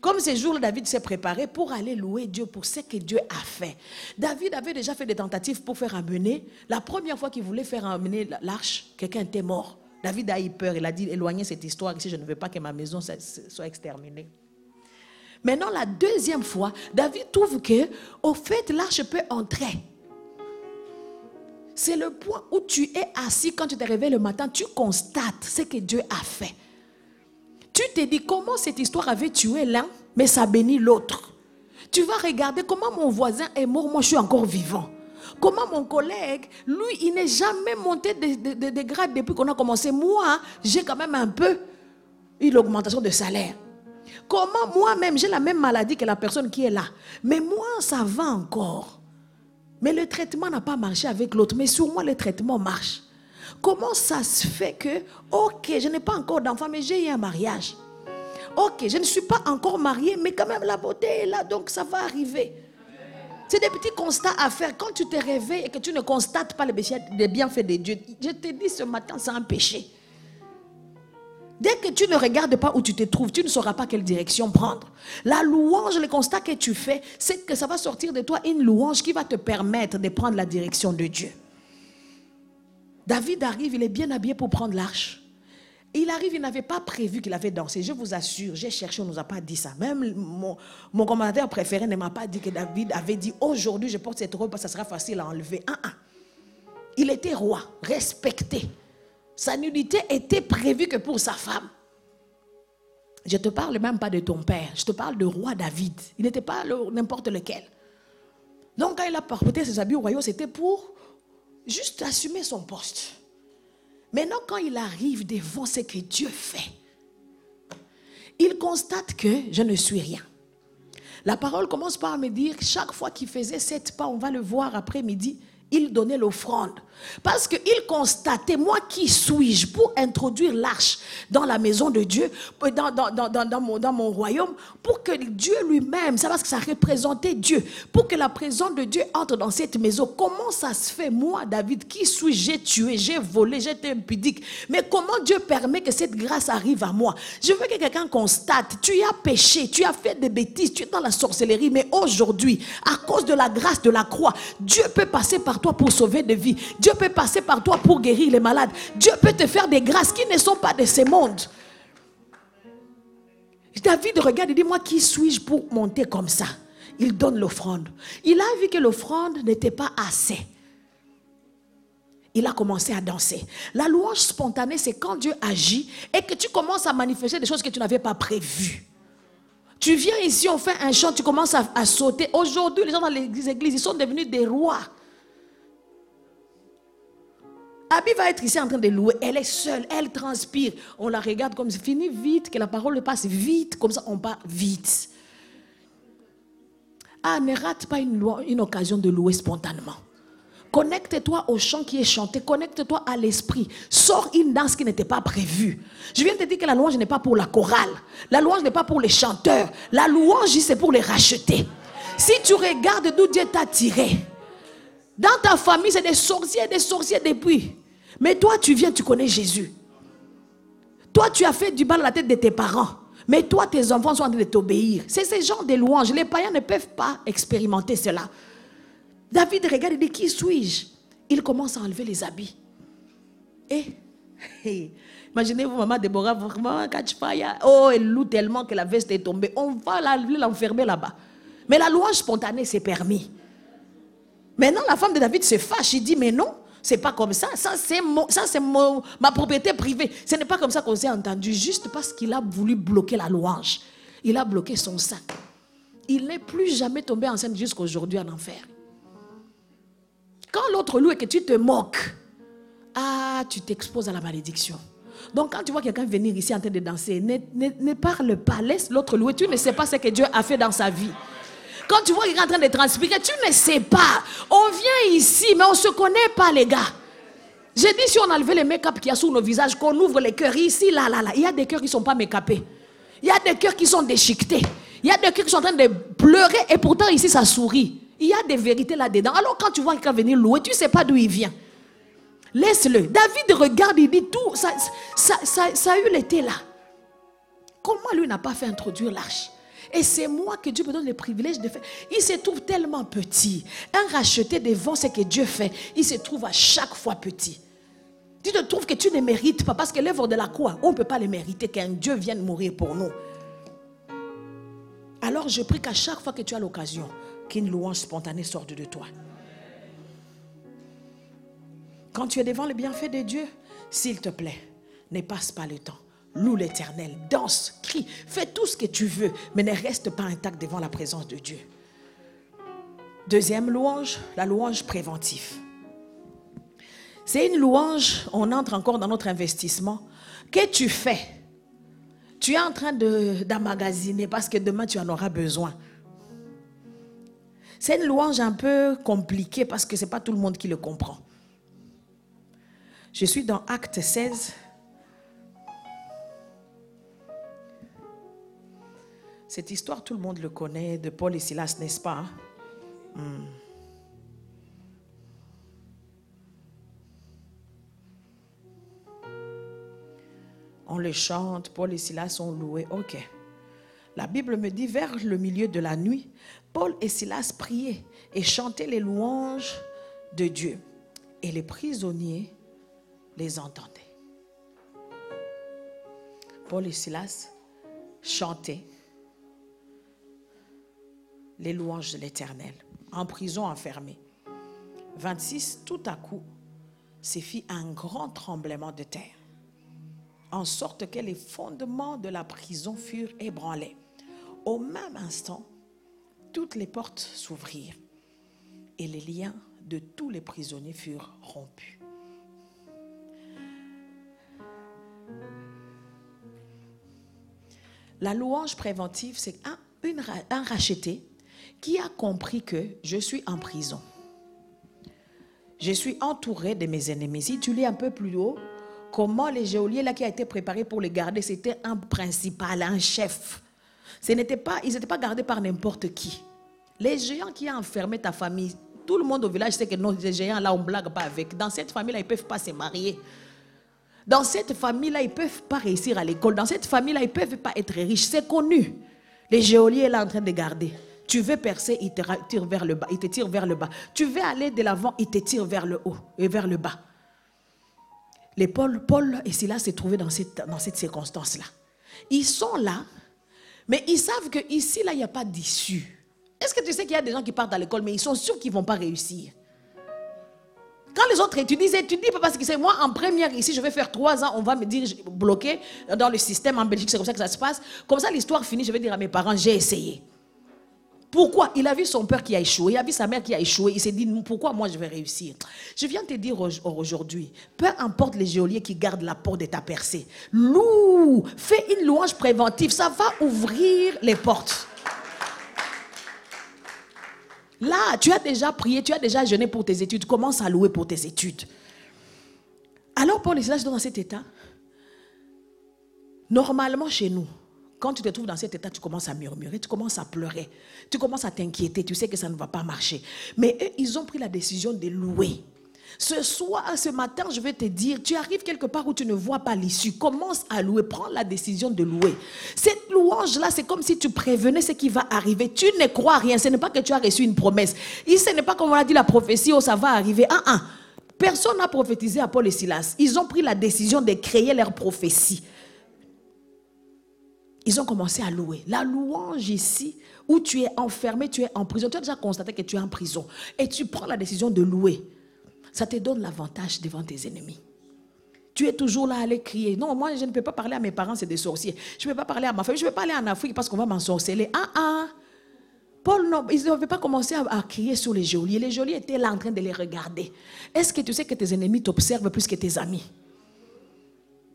Comme ces jours, David s'est préparé pour aller louer Dieu pour ce que Dieu a fait. David avait déjà fait des tentatives pour faire amener. La première fois qu'il voulait faire amener l'arche, quelqu'un était mort. David a eu peur. Il a dit éloignez cette histoire ici, je ne veux pas que ma maison soit exterminée. Maintenant, la deuxième fois, David trouve que, au fait, l'arche peut entrer. C'est le point où tu es assis quand tu te réveilles le matin, tu constates ce que Dieu a fait. Tu te dis comment cette histoire avait tué l'un, mais ça bénit l'autre. Tu vas regarder comment mon voisin est mort, moi je suis encore vivant. Comment mon collègue, lui, il n'est jamais monté de, de grade depuis qu'on a commencé. Moi, j'ai quand même un peu une augmentation de salaire. Comment moi-même, j'ai la même maladie que la personne qui est là. Mais moi, ça va encore. Mais le traitement n'a pas marché avec l'autre. Mais sur moi, le traitement marche. Comment ça se fait que, ok, je n'ai pas encore d'enfant, mais j'ai eu un mariage. Ok, je ne suis pas encore mariée, mais quand même la beauté est là, donc ça va arriver. C'est des petits constats à faire. Quand tu te réveilles et que tu ne constates pas les bienfaits de Dieu, je te dis ce matin, c'est un péché. Dès que tu ne regardes pas où tu te trouves, tu ne sauras pas quelle direction prendre. La louange, le constat que tu fais, c'est que ça va sortir de toi une louange qui va te permettre de prendre la direction de Dieu. David arrive, il est bien habillé pour prendre l'arche. Il arrive, il n'avait pas prévu qu'il avait dansé. Je vous assure, j'ai cherché, on ne nous a pas dit ça. Même mon, mon préféré ne m'a pas dit que David avait dit aujourd'hui je porte cette robe parce que ça sera facile à enlever. Ah, ah. Il était roi, respecté. Sa nudité était prévue que pour sa femme. Je ne te parle même pas de ton père, je te parle de roi David. Il n'était pas n'importe lequel. Donc quand il a porté ses habits au royaume, c'était pour juste assumer son poste. Maintenant, quand il arrive devant ce que Dieu fait, il constate que je ne suis rien. La parole commence par me dire, chaque fois qu'il faisait sept pas, on va le voir après-midi, il donnait l'offrande. Parce qu'il constatait, moi qui suis-je pour introduire l'arche dans la maison de Dieu, dans, dans, mon, dans mon royaume, pour que Dieu lui-même, ça parce que ça représentait Dieu, pour que la présence de Dieu entre dans cette maison. Comment ça se fait, moi, David, qui suis-je? J'ai tué, j'ai volé, j'étais impudique. Mais comment Dieu permet que cette grâce arrive à moi? Je veux que quelqu'un constate, tu as péché, tu as fait des bêtises, tu es dans la sorcellerie, mais aujourd'hui, à cause de la grâce de la croix, Dieu peut passer par toi pour sauver des vies. Dieu peut passer par toi pour guérir les malades. Dieu peut te faire des grâces qui ne sont pas de ce monde. David regarde et dit, moi qui suis-je pour monter comme ça? Il donne l'offrande. Il a vu que l'offrande n'était pas assez. Il a commencé à danser. La louange spontanée, c'est quand Dieu agit et que tu commences à manifester des choses que tu n'avais pas prévues. Tu viens ici, on fait un chant, tu commences à, à sauter. Aujourd'hui, les gens dans les églises, ils sont devenus des rois. Abby va être ici en train de louer. Elle est seule, elle transpire. On la regarde comme c'est fini vite, que la parole passe vite, comme ça on part vite. Ah, ne rate pas une, une occasion de louer spontanément. Connecte-toi au chant qui est chanté. Connecte-toi à l'esprit. Sors une danse qui n'était pas prévue. Je viens de te dire que la louange n'est pas pour la chorale. La louange n'est pas pour les chanteurs. La louange, c'est pour les racheter. Si tu regardes d'où Dieu t'a tiré, dans ta famille, c'est des sorciers, des sorciers depuis. Mais toi, tu viens, tu connais Jésus. Toi, tu as fait du mal à la tête de tes parents. Mais toi, tes enfants sont en train de t'obéir. C'est ce genre de louanges. Les païens ne peuvent pas expérimenter cela. David regarde et dit, qui suis-je? Il commence à enlever les habits. Et, imaginez-vous, maman Déborah, catch fire. Oh, elle loue tellement que la veste est tombée. On va l'enfermer là-bas. Mais la louange spontanée, c'est permis. Maintenant, la femme de David se fâche. Il dit, mais non, c'est pas comme ça. Ça, c'est ma propriété privée. Ce n'est pas comme ça qu'on s'est entendu. Juste parce qu'il a voulu bloquer la louange. Il a bloqué son sac. Il n'est plus jamais tombé enceinte jusqu'aujourd'hui en enfer. Quand l'autre loue et que tu te moques, ah, tu t'exposes à la malédiction. Donc quand tu vois quelqu'un venir ici en train de danser, ne, parle pas, laisse l'autre louer. Tu ne sais pas ce que Dieu a fait dans sa vie. Quand tu vois quelqu'un en train de transpirer, tu ne sais pas. On vient ici, mais on ne se connaît pas, les gars. J'ai dit, si on a levé les make-up qu'il y a sur nos visages, qu'on ouvre les cœurs ici, là, là, là. Il y a des cœurs qui ne sont pas make-upés. Il y a des cœurs qui sont déchiquetés. Il y a des cœurs qui sont en train de pleurer et pourtant ici ça sourit. Il y a des vérités là-dedans. Alors quand tu vois quelqu'un venir louer, tu ne sais pas d'où il vient. Laisse-le. David regarde, il dit tout, ça, ça, ça, ça a eu l'été là. Comment lui n'a pas fait introduire l'arche? Et c'est moi que Dieu me donne le privilège de faire. Il se trouve tellement petit. Un racheté devant ce que Dieu fait, il se trouve à chaque fois petit. Tu te trouves que tu ne mérites pas parce que l'œuvre de la croix, on ne peut pas le mériter qu'un Dieu vienne mourir pour nous. Alors je prie qu'à chaque fois que tu as l'occasion, qu'une louange spontanée sorte de toi. Quand tu es devant le bienfait de Dieu, s'il te plaît, ne passe pas le temps. Loue l'éternel, danse, crie, fais tout ce que tu veux, mais ne reste pas intact devant la présence de Dieu. Deuxième louange, la louange préventive. C'est une louange, on entre encore dans notre investissement, que tu fais? Tu es en train d'emmagasiner parce que demain tu en auras besoin. C'est une louange un peu compliquée parce que ce n'est pas tout le monde qui le comprend. Je suis dans Acte 16. Cette histoire, tout le monde le connaît, de Paul et Silas, n'est-ce pas? Hmm. On le chante, Paul et Silas sont loués. Ok. La Bible me dit, vers le milieu de la nuit, Paul et Silas priaient et chantaient les louanges de Dieu. Et les prisonniers les entendaient. Paul et Silas chantaient les louanges de l'Éternel, en prison enfermés. 26, tout à coup, se fit un grand tremblement de terre, en sorte que les fondements de la prison furent ébranlés. Au même instant, toutes les portes s'ouvrirent et les liens de tous les prisonniers furent rompus. La louange préventive, c'est un, un racheté qui a compris que je suis en prison? Je suis entouré de mes ennemis. Si tu lis un peu plus haut, comment les geôliers là qui a été préparé pour les garder, c'était un principal, un chef. Ce n'était pas, ils n'étaient pas gardés par n'importe qui. Les géants qui ont enfermé ta famille, tout le monde au village sait que non, les géants là, on ne blague pas avec. Dans cette famille-là, ils ne peuvent pas se marier. Dans cette famille-là, ils ne peuvent pas réussir à l'école. Dans cette famille-là, ils ne peuvent pas être riches. C'est connu. Les geôliers là en train de garder. Tu veux percer, ils te tirent vers le bas. Ils te tirent vers le bas. Tu veux aller de l'avant, ils te tirent vers le haut et vers le bas. Les Paul, Paul et Silas se trouvaient dans cette, dans cette circonstance-là. Ils sont là, mais ils savent qu'ici, là, il n'y a pas d'issue. Est-ce que tu sais qu'il y a des gens qui partent à l'école, mais ils sont sûrs qu'ils ne vont pas réussir? Quand les autres étudient, ils étudient parce que c'est moi en première ici, je vais faire trois ans, on va me dire bloqué dans le système en Belgique, c'est comme ça que ça se passe. Comme ça, l'histoire finit, je vais dire à mes parents, j'ai essayé. Pourquoi? Il a vu son père qui a échoué, il a vu sa mère qui a échoué. Il s'est dit, pourquoi moi je vais réussir? Je viens te dire aujourd'hui, peu importe les geôliers qui gardent la porte de ta percée, loue, fais une louange préventive, ça va ouvrir les portes. Là, tu as déjà prié, tu as déjà jeûné pour tes études, commence à louer pour tes études. Alors Paul et Silas dans cet état. Normalement chez nous, quand tu te trouves dans cet état, tu commences à murmurer, tu commences à pleurer, tu commences à t'inquiéter, tu sais que ça ne va pas marcher. Mais eux, ils ont pris la décision de louer. Ce soir, ce matin, je vais te dire, tu arrives quelque part où tu ne vois pas l'issue. Commence à louer, prends la décision de louer. Cette louange-là, c'est comme si tu prévenais ce qui va arriver. Tu ne crois rien. Ce n'est pas que tu as reçu une promesse. Ce n'est pas comme on a dit la prophétie, oh ça va arriver. Ah, ah. Personne n'a prophétisé à Paul et Silas. Ils ont pris la décision de créer leur prophétie ils ont commencé à louer. La louange ici, où tu es enfermé, tu es en prison, tu as déjà constaté que tu es en prison, et tu prends la décision de louer, ça te donne l'avantage devant tes ennemis. Tu es toujours là à aller crier. Non, moi, je ne peux pas parler à mes parents, c'est des sorciers. Je ne peux pas parler à ma famille, je ne peux pas aller en Afrique parce qu'on va m'ensorceler. Ah, ah. Paul, non, ils ne pas commencer à, à, crier sur les geôliers. Les geôliers étaient là en train de les regarder. Est-ce que tu sais que tes ennemis t'observent plus que tes amis?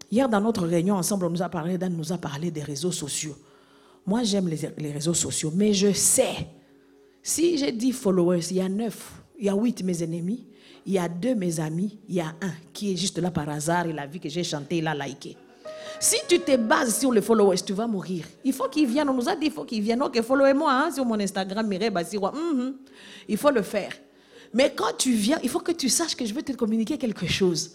Hier, dans notre réunion ensemble, on nous a parlé, Dan nous a parlé des réseaux sociaux. Moi, j'aime les, réseaux sociaux, mais je sais, si j'ai 10 followers, il y a 9, il y a 8 mes ennemis, il y a 2 mes amis, il y a un qui est juste là par hasard, il a vu que j'ai chanté, il a liké. Si tu te bases sur les followers, tu vas mourir. Il faut qu'ils viennent. On nous a dit il faut qu'ils viennent. Ok, followez-moi hein, sur mon Instagram, Mireille Bassirwa. Mm Il faut le faire. Mais quand tu viens, il faut que tu saches que je veux te communiquer quelque chose.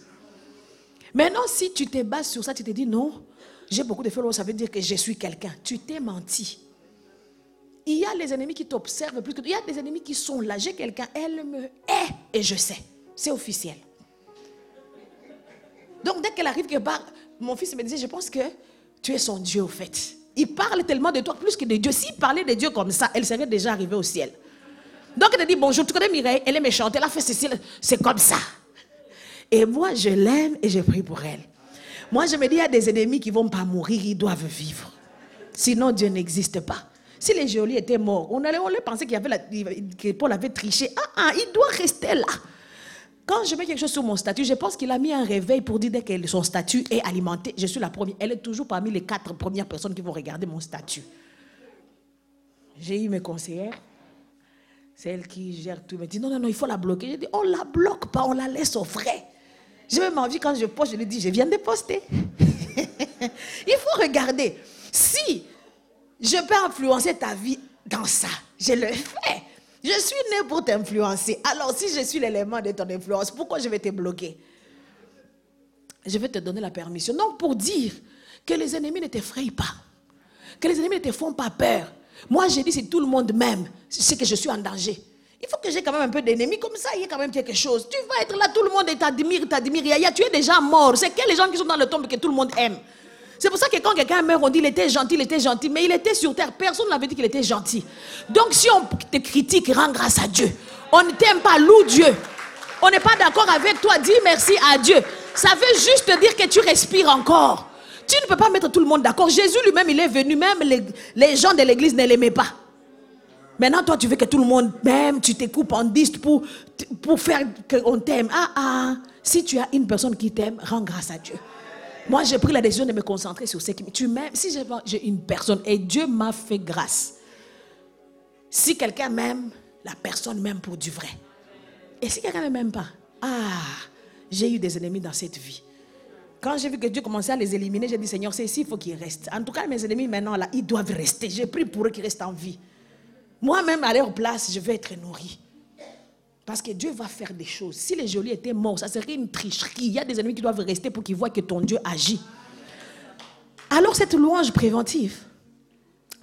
Maintenant, si tu te bases sur ça, tu te dis non, j'ai beaucoup de followers, ça veut dire que je suis quelqu'un. Tu t'es menti. Il y a les ennemis qui t'observent plus que Il y a des ennemis qui sont là. J'ai quelqu'un, elle me hait et je sais. C'est officiel. Donc, dès qu'elle arrive part, mon fils me disait, je pense que tu es son Dieu au fait. Il parle tellement de toi plus que de Dieu. S'il parlait de Dieu comme ça, elle serait déjà arrivée au ciel. Donc, elle te dit, bonjour, tu connais Mireille, elle est méchante, elle a fait ceci, c'est comme ça. Et moi, je l'aime et je prie pour elle. Moi, je me dis, il y a des ennemis qui ne vont pas mourir, ils doivent vivre. Sinon, Dieu n'existe pas. Si les geôliers étaient morts, on allait, on allait penser qu'il y avait que Paul avait triché. Ah, ah, il doit rester là. Quand je mets quelque chose sur mon statut, je pense qu'il a mis un réveil pour dire dès que son statut est alimenté, je suis la première. Elle est toujours parmi les quatre premières personnes qui vont regarder mon statut. J'ai eu mes conseillères. C'est elle qui gère tout. Elle me dit non, non, non, il faut la bloquer. Je dis on la bloque pas, on la laisse au frais. J'ai même envie, quand je poste, je lui dis, je viens de poster. Il faut regarder. Si je peux influencer ta vie dans ça, je le fais. Je suis né pour t'influencer. Alors, si je suis l'élément de ton influence, pourquoi je vais te bloquer? Je vais te donner la permission. Donc, pour dire que les ennemis ne t'effrayent pas, que les ennemis ne te font pas peur. Moi, j'ai dit, si tout le monde m'aime, c'est que je suis en danger. Il faut que j'ai quand même un peu d'ennemis, comme ça il y a quand même quelque chose. Tu vas être là, tout le monde t'admire, t'admire. Tu es déjà mort. C'est que les gens qui sont dans le tombe que tout le monde aime? C'est pour ça que quand quelqu'un meurt, on dit il était gentil, il était gentil. Mais il était sur terre. Personne n'avait dit qu'il était gentil. Donc si on te critique, rends grâce à Dieu. On ne t'aime pas, loue Dieu. On n'est pas d'accord avec toi, dis merci à Dieu. Ça veut juste dire que tu respires encore. Tu ne peux pas mettre tout le monde d'accord. Jésus lui-même, il est venu, même les, les gens de l'église ne l'aimaient pas. Maintenant, toi, tu veux que tout le monde m'aime, tu te coupes en dix pour, pour faire qu'on t'aime. Ah, ah, si tu as une personne qui t'aime, rends grâce à Dieu. Moi, j'ai pris la décision de me concentrer sur ce qui tu m'aimes. Si j'ai une personne et Dieu m'a fait grâce. Si quelqu'un m'aime, la personne m'aime pour du vrai. Et si quelqu'un ne m'aime pas, ah, j'ai eu des ennemis dans cette vie. Quand j'ai vu que Dieu commençait à les éliminer, j'ai dit Seigneur, c'est ici, il faut qu'ils restent. En tout cas, mes ennemis maintenant, là, ils doivent rester. J'ai pris pour eux qu'ils restent en vie. Moi-même, à leur place, je vais être nourri. Parce que Dieu va faire des choses. Si les jolis étaient morts, ça serait une tricherie. Il y a des ennemis qui doivent rester pour qu'ils voient que ton Dieu agit. Alors cette louange préventive,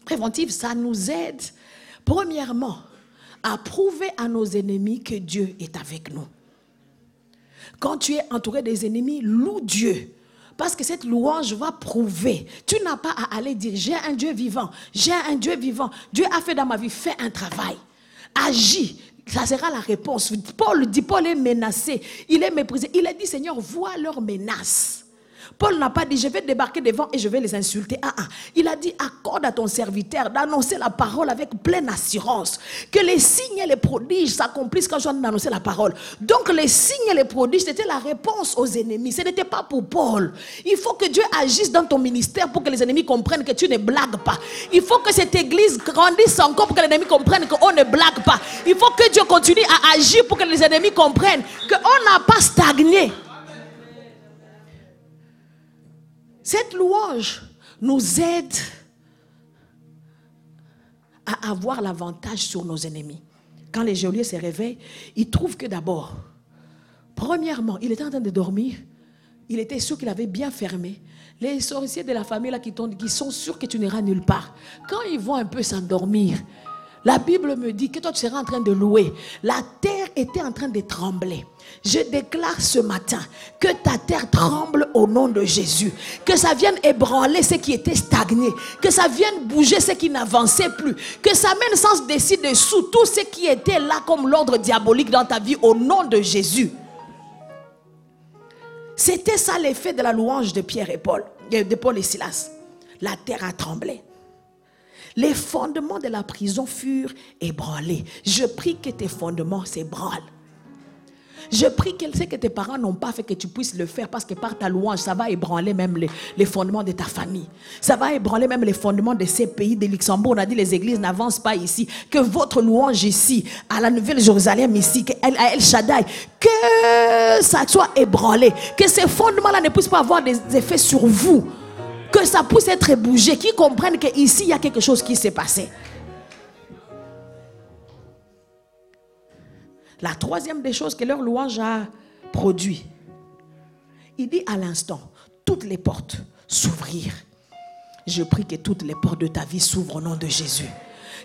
préventive, ça nous aide, premièrement, à prouver à nos ennemis que Dieu est avec nous. Quand tu es entouré des ennemis, loue Dieu. Parce que cette louange va prouver. Tu n'as pas à aller dire, j'ai un Dieu vivant, j'ai un Dieu vivant. Dieu a fait dans ma vie, fais un travail. Agis. Ça sera la réponse. Paul dit, Paul est menacé, il est méprisé. Il a dit, Seigneur, vois leurs menaces. Paul n'a pas dit je vais débarquer devant et je vais les insulter. Ah, ah. Il a dit accorde à ton serviteur d'annoncer la parole avec pleine assurance. Que les signes et les prodiges s'accomplissent quand je viens d'annoncer la parole. Donc les signes et les prodiges, c'était la réponse aux ennemis. Ce n'était pas pour Paul. Il faut que Dieu agisse dans ton ministère pour que les ennemis comprennent que tu ne blagues pas. Il faut que cette église grandisse encore pour que les ennemis comprennent qu'on ne blague pas. Il faut que Dieu continue à agir pour que les ennemis comprennent qu'on n'a pas stagné. Cette louange nous aide à avoir l'avantage sur nos ennemis. Quand les geôliers se réveillent, ils trouvent que d'abord, premièrement, il était en train de dormir, il était sûr qu'il avait bien fermé. Les sorciers de la famille qui sont sûrs que tu n'iras nulle part. Quand ils vont un peu s'endormir, la Bible me dit que toi tu seras en train de louer. La terre était en train de trembler. Je déclare ce matin que ta terre tremble au nom de Jésus. Que ça vienne ébranler ce qui était stagné. Que ça vienne bouger ce qui n'avançait plus. Que ça mène sans décider dessous tout ce qui était là comme l'ordre diabolique dans ta vie au nom de Jésus. C'était ça l'effet de la louange de Pierre et Paul, de Paul et Silas. La terre a tremblé. Les fondements de la prison furent ébranlés. Je prie que tes fondements s'ébranlent. Je prie qu'elle sait que tes parents n'ont pas fait que tu puisses le faire parce que par ta louange, ça va ébranler même les, fondements de ta famille. Ça va ébranler même les fondements de ces pays de Luxembourg. On a dit les églises n'avancent pas ici. Que votre louange ici, à la Nouvelle Jérusalem ici, à El Shaddai, que ça soit ébranlé. Que ces fondements-là ne puissent pas avoir des effets sur vous que ça puisse être bougé, qu'ils comprennent qu'ici, il y a quelque chose qui s'est passé. La troisième des choses que leur louange a produit, il dit à l'instant, toutes les portes s'ouvrirent. Je prie que toutes les portes de ta vie s'ouvrent au nom de Jésus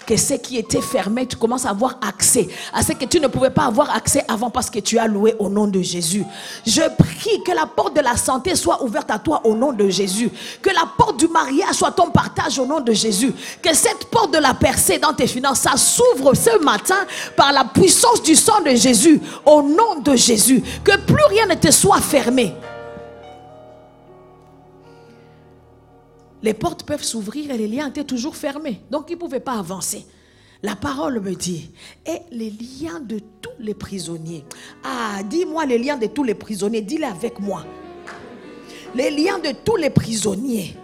que ce qui était fermé, tu commences à avoir accès à ce que tu ne pouvais pas avoir accès avant parce que tu as loué au nom de Jésus. Je prie que la porte de la santé soit ouverte à toi au nom de Jésus. Que la porte du mariage soit ton partage au nom de Jésus. Que cette porte de la percée dans tes finances, s'ouvre ce matin par la puissance du sang de Jésus au nom de Jésus. Que plus rien ne te soit fermé. Les portes peuvent s'ouvrir et les liens étaient toujours fermés. Donc ils ne pouvaient pas avancer. La parole me dit, et les liens de tous les prisonniers. Ah, dis-moi les liens de tous les prisonniers, dis-les avec moi. Les liens de tous les prisonniers.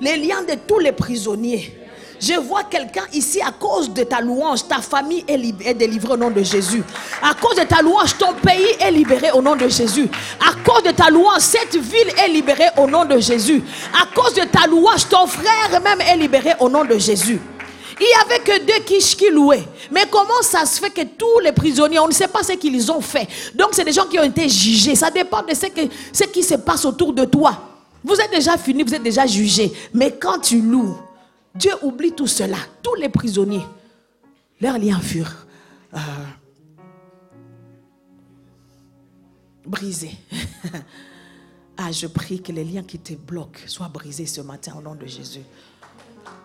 Les liens de tous les prisonniers. Je vois quelqu'un ici à cause de ta louange, ta famille est, délivrée au nom de Jésus. À cause de ta louange, ton pays est libéré au nom de Jésus. À cause de ta louange, cette ville est libérée au nom de Jésus. À cause de ta louange, ton frère même est libéré au nom de Jésus. Il n'y avait que deux quiches qui louaient. Mais comment ça se fait que tous les prisonniers, on ne sait pas ce qu'ils ont fait. Donc c'est des gens qui ont été jugés. Ça dépend de ce, ce qui se passe autour de toi. Vous êtes déjà fini, vous êtes déjà jugé. Mais quand tu loues, Dieu oublie tout cela. Tous les prisonniers, leurs liens furent euh, brisés. ah, je prie que les liens qui te bloquent soient brisés ce matin au nom de Jésus.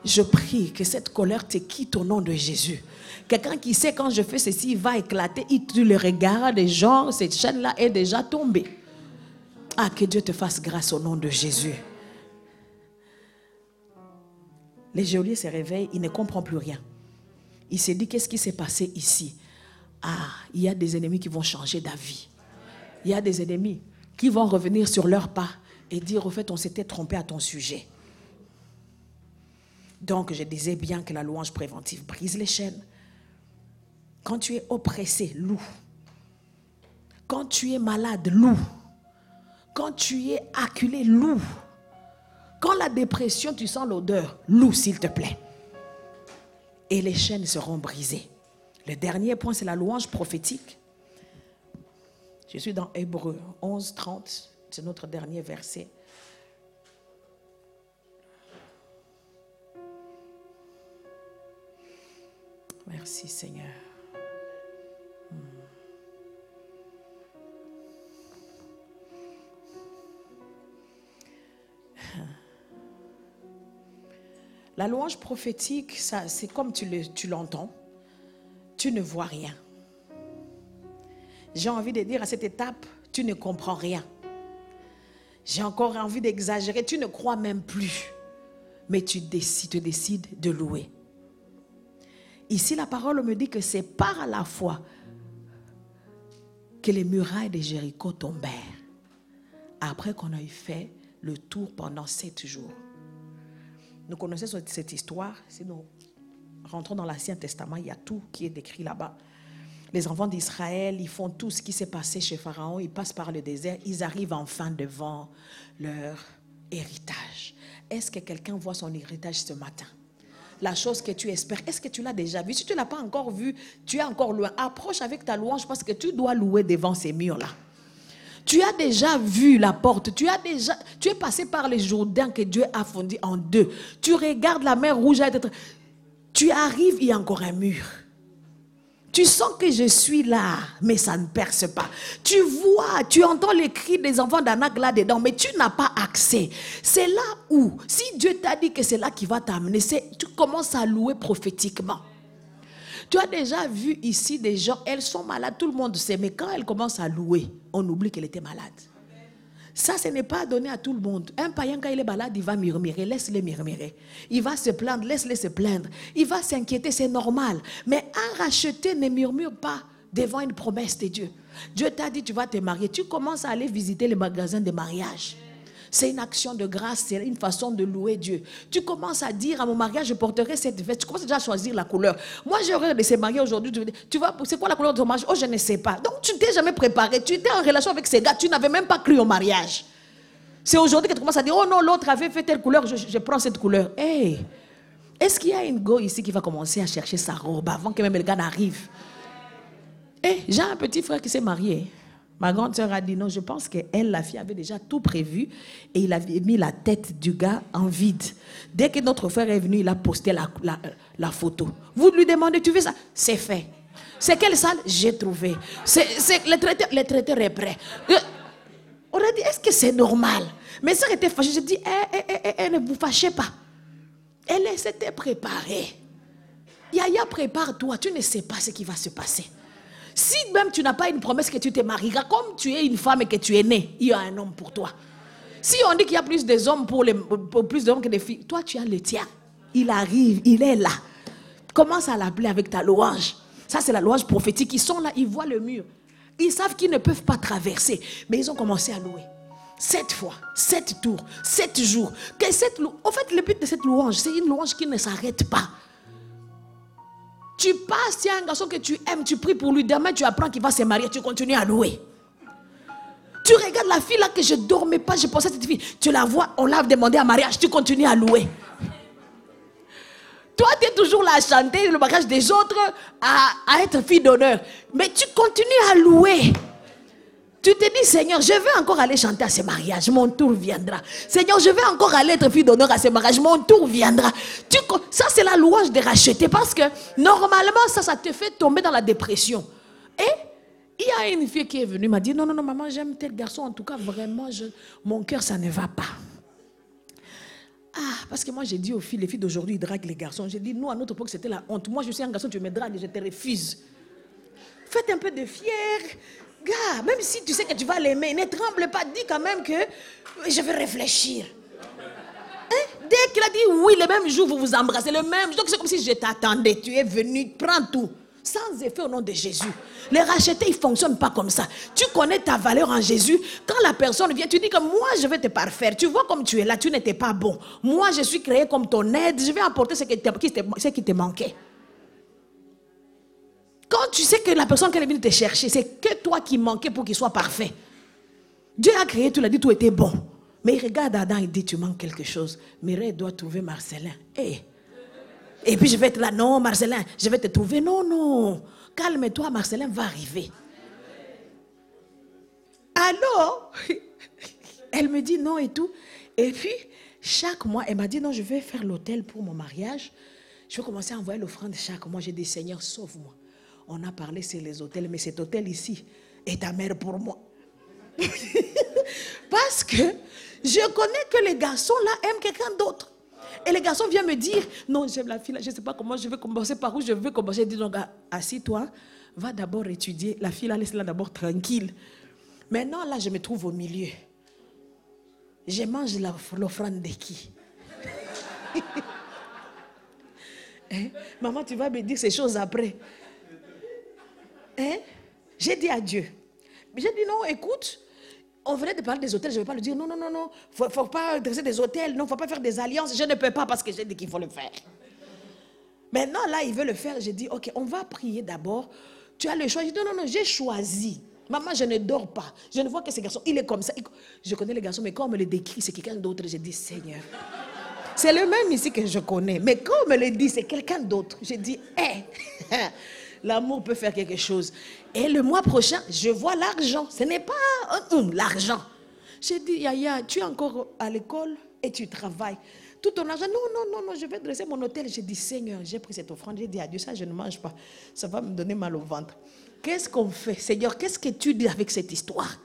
Je prie que cette colère te quitte au nom de Jésus. Quelqu'un qui sait quand je fais ceci, il va éclater. Il, tu le regardes, genre, cette chaîne-là est déjà tombée. Ah, que Dieu te fasse grâce au nom de Jésus. Les geôliers se réveillent, il ne comprend plus rien. Il se dit, qu'est-ce qui s'est passé ici? Ah, il y a des ennemis qui vont changer d'avis. Il y a des ennemis qui vont revenir sur leur pas et dire, au fait, on s'était trompé à ton sujet. Donc, je disais bien que la louange préventive brise les chaînes. Quand tu es oppressé, loue. Quand tu es malade, loue. Quand tu es acculé, loue. Quand la dépression, tu sens l'odeur, loue s'il te plaît. Et les chaînes seront brisées. Le dernier point, c'est la louange prophétique. Je suis dans Hébreu 11, 30. C'est notre dernier verset. Merci Seigneur. La louange prophétique, c'est comme tu l'entends. tu ne vois rien. J'ai envie de dire à cette étape, tu ne comprends rien. j'ai encore envie d'exagérer, tu ne crois même plus. Mais tu décides, tu décides de louer. Ici, la parole me dit que c'est par la foi que les murailles de Jéricho tombèrent. Après qu'on ait fait le tour pendant sept jours. Nous connaissons cette histoire. Si nous rentrons dans l'Ancien Testament, il y a tout qui est décrit là-bas. Les enfants d'Israël, ils font tout ce qui s'est passé chez Pharaon. Ils passent par le désert. Ils arrivent enfin devant leur héritage. Est-ce que quelqu'un voit son héritage ce matin? La chose que tu espères, est-ce que tu l'as déjà vu Si tu ne l'as pas encore vu, tu es encore loin. Approche avec ta louange parce que tu dois louer devant ces murs-là. Tu as déjà vu la porte, tu as déjà, es passé par les Jourdains que Dieu a fondé en deux. Tu regardes la mer rouge, tu arrives, il y a encore un mur. Tu sens que je suis là, mais ça ne perce pas. Tu vois, tu entends les cris des enfants d'Anak là-dedans, mais tu n'as pas accès. C'est là où, si Dieu t'a dit que c'est là qui va t'amener, tu commences à louer prophétiquement. Tu as déjà vu ici des gens, elles sont malades, tout le monde sait, mais quand elles commencent à louer, on oublie qu'elle était malade. Ça, ce n'est pas donné à tout le monde. Un païen, quand il est malade, il va murmurer. Laisse-le murmurer. Il va se plaindre. Laisse-le se plaindre. Il va s'inquiéter. C'est normal. Mais un racheté ne murmure pas devant une promesse de Dieu. Dieu t'a dit, tu vas te marier. Tu commences à aller visiter les magasins de mariage. C'est une action de grâce, c'est une façon de louer Dieu. Tu commences à dire à mon mariage, je porterai cette veste. Tu commences déjà à choisir la couleur. Moi, j'aurais de ces mariés aujourd'hui. Tu vois, c'est quoi la couleur de ton mariage? Oh, je ne sais pas. Donc, tu t'es jamais préparé. Tu étais en relation avec ces gars. Tu n'avais même pas cru au mariage. C'est aujourd'hui que tu commences à dire, oh non, l'autre avait fait telle couleur, je, prends cette couleur. Hey, est-ce qu'il y a une go ici qui va commencer à chercher sa robe avant que même le gars n'arrive hey, j'ai un petit frère qui s'est marié. Ma grande sœur a dit non, je pense qu'elle, la fille, avait déjà tout prévu et il avait mis la tête du gars en vide. Dès que notre frère est venu, il a posté la, photo. Vous lui demandez, tu veux ça? C'est fait. C'est quelle salle? J'ai trouvé. C'est, le, traiteur, est prêt. Euh, on a dit, est-ce que c'est normal? Mes soeurs étaient fâchées. Je dis, eh, eh, eh, ne vous fâchez pas. Elle s'était préparée. Yaya, prépare-toi. Tu ne sais pas ce qui va se passer. Si même tu n'as pas une promesse que tu te marieras, comme tu es une femme et que tu es née, il y a un homme pour toi. Si on dit qu'il y a plus d'hommes pour, les, plus d'hommes que des filles, toi tu as le tien. Il arrive, il est là. Commence à l'appeler avec ta louange. Ça, c'est la louange prophétique. Ils sont là, ils voient le mur. Ils savent qu'ils ne peuvent pas traverser. Mais ils ont commencé à louer. Sept fois, sept tours, sept jours. Que cette, en fait, le but de cette louange, c'est une louange qui ne s'arrête pas. Tu passes, il y a un garçon que tu aimes, tu pries pour lui. Demain, tu apprends qu'il va se marier, tu continues à louer. Tu regardes la fille là que je dormais pas, je pensais à cette fille. Tu la vois, on l'a demandé à mariage, tu continues à louer. Toi, tu es toujours là à chanter le mariage des autres, à être fille d'honneur. Mais tu continues à louer. Tu te dis, Seigneur, je vais encore aller chanter à ce mariage, mon tour viendra. Seigneur, je vais encore aller être fille d'honneur à ce mariage, mon tour viendra. Ça, c'est la louange de racheter parce que normalement, ça, ça te fait tomber dans la dépression. Et il y a une fille qui est venue, m'a dit, non, non, non, maman, j'aime tel garçon, en tout cas, vraiment, mon cœur, ça ne va pas. Ah, parce que moi, j'ai dit aux filles, les filles d'aujourd'hui, ils draguent les garçons. J'ai dit, nous, à notre époque, c'était la honte. Moi, je suis un garçon, tu me dragues, je te refuse. Faites un peu de fier. Même si tu sais que tu vas l'aimer, ne tremble pas, dis quand même que je vais réfléchir. Hein? Dès qu'il a dit oui, le même jour, vous vous embrassez, le même jour, c'est comme si je t'attendais, tu es venu, prends tout. Sans effet au nom de Jésus. Les rachetés, ils ne fonctionnent pas comme ça. Tu connais ta valeur en Jésus. Quand la personne vient, tu dis que moi, je vais te parfaire. Tu vois comme tu es là, tu n'étais pas bon. Moi, je suis créé comme ton aide. Je vais apporter ce qui te manquait. Quand tu sais que la personne qui est venue te chercher, c'est que toi qui manquais pour qu'il soit parfait. Dieu a créé, tu l'as dit, tout était bon. Mais il regarde Adam et dit, tu manques quelque chose. Mireille doit trouver Marcelin. Eh. Et puis je vais être là, non, Marcelin, je vais te trouver. Non, non. Calme-toi, Marcelin va arriver. Alors, elle me dit non et tout. Et puis, chaque mois, elle m'a dit non, je vais faire l'hôtel pour mon mariage. Je vais commencer à envoyer l'offrande chaque mois. J'ai dit, Seigneur, sauve-moi on a parlé sur les hôtels, mais cet hôtel ici est ta mère pour moi. Parce que je connais que les garçons là aiment quelqu'un d'autre. Et les garçons viennent me dire, non, j'aime la fille là, je ne sais pas comment je vais commencer, par où je vais commencer. Je dis, donc, assis-toi, va d'abord étudier. La fille là, laisse-la d'abord tranquille. Maintenant, là, je me trouve au milieu. je mange l'offrande de qui? Hein? Maman, tu vas me dire ces choses après. Hein? J'ai dit à Dieu. J'ai dit non, écoute, on venait de parler des hôtels, je ne vais pas le dire. Non, non, non, non, il ne faut, pas dresser des hôtels, non, il ne faut pas faire des alliances. Je ne peux pas parce que j'ai dit qu'il faut le faire. Maintenant, là, il veut le faire. J'ai dit, ok, on va prier d'abord. Tu as le choix. Je dis, non, non, non, j'ai choisi. Maman, je ne dors pas. Je ne vois que ce garçon, il est comme ça. Je connais les garçons, mais quand on me le décrit, c'est quelqu'un d'autre. J'ai dit, Seigneur. C'est le même ici que je connais. Mais quand on me le dit, c'est quelqu'un d'autre. J'ai dit, hé, l'amour peut faire quelque chose. Et le mois prochain, je vois l'argent. Ce n'est pas l'argent. J'ai dit, Yaya, tu es encore à l'école et tu travailles. Tout ton argent, non, non, non, non, je vais dresser mon hôtel. J'ai dit, Seigneur, j'ai pris cette offrande. J'ai dit à Dieu, ça, je ne mange pas. Ça va me donner mal au ventre. Qu'est-ce qu'on fait? Seigneur, qu'est-ce que tu dis avec cette histoire?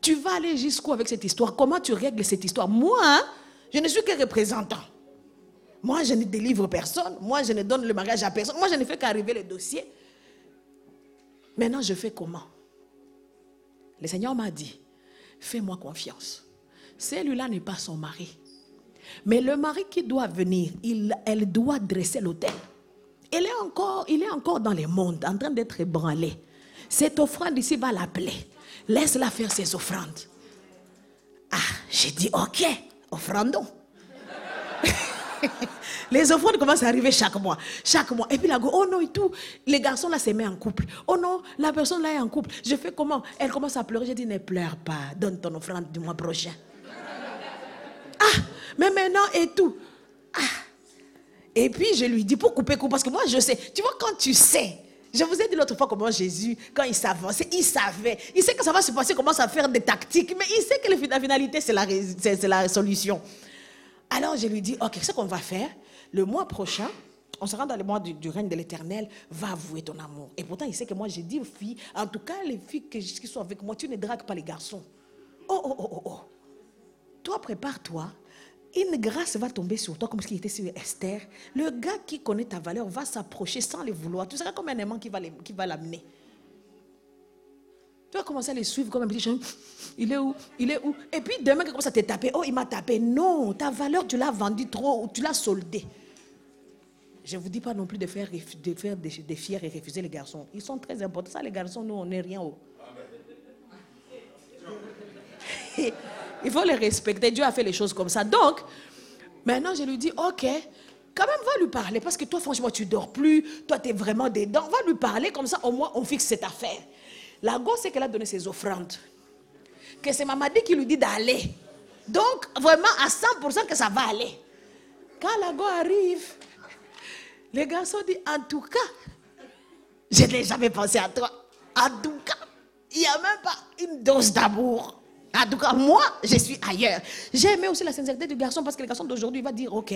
Tu vas aller jusqu'où avec cette histoire? Comment tu règles cette histoire? Moi, hein, je ne suis que représentant. Moi, je ne délivre personne. Moi, je ne donne le mariage à personne. Moi, je ne fais qu'arriver le dossier. Maintenant, je fais comment? Le Seigneur m'a dit, fais-moi confiance. Celui-là n'est pas son mari. Mais le mari qui doit venir, il, elle doit dresser l'autel. Il est, encore, il est encore dans les mondes, en train d'être ébranlé. Cette offrande ici va l'appeler. Laisse-la faire ses offrandes. Ah, j'ai dit, ok, offrandons. les offrandes commencent à arriver chaque mois. Chaque mois. Et puis là, oh non, et tout. Les garçons là se mettent en couple. Oh non, la personne là est en couple. Je fais comment? Elle commence à pleurer. J'ai dit, ne pleure pas. Donne ton offrande du mois prochain. Ah, mais maintenant et tout. Ah. Et puis je lui dis, pour couper coup, parce que moi je sais. Tu vois, quand tu sais, je vous ai dit l'autre fois comment Jésus, quand il s'avançait, il savait. Il sait que ça va se passer, commence à faire des tactiques, mais il sait que la finalité, c'est la, la solution. Alors je lui dis, ok, ce qu'on va faire, le mois prochain, on sera dans le mois du, règne de l'éternel, va avouer ton amour. Et pourtant, il sait que moi, j'ai dit aux filles, en tout cas, les filles qui sont avec moi, tu ne dragues pas les garçons. Oh, oh, oh, oh, oh. Toi, prépare-toi. Une grâce va tomber sur toi, comme ce qui était sur Esther. Le gars qui connaît ta valeur va s'approcher sans le vouloir. Tu seras comme un aimant qui va l'amener. Tu vas commencer à les suivre comme un petit chien. Il est où? Il est où? Et puis demain, commence à te taper. Oh, il m'a tapé. Non, ta valeur, tu l'as vendue trop ou tu l'as soldée. Je ne vous dis pas non plus de faire, de faire des, des, fiers et refuser les garçons. Ils sont très importants. Ça, les garçons, nous, on n'est rien haut. Il faut les respecter. Dieu a fait les choses comme ça. Donc, maintenant, je lui dis, OK, quand même, va lui parler. Parce que toi, franchement, tu dors plus. Toi, tu es vraiment dedans. Va lui parler. Comme ça, au moins, on fixe cette affaire. La gosse, c'est qu'elle a donné ses offrandes. Que c'est Mamadi qui lui dit d'aller. Donc, vraiment, à 100% que ça va aller. Quand la gosse arrive, les garçons disent, en tout cas, je n'ai jamais pensé à toi. En tout cas, il n'y a même pas une dose d'amour. En tout cas, moi, je suis ailleurs. J'ai aimé aussi la sincérité du garçon parce que le garçon d'aujourd'hui va dire, OK,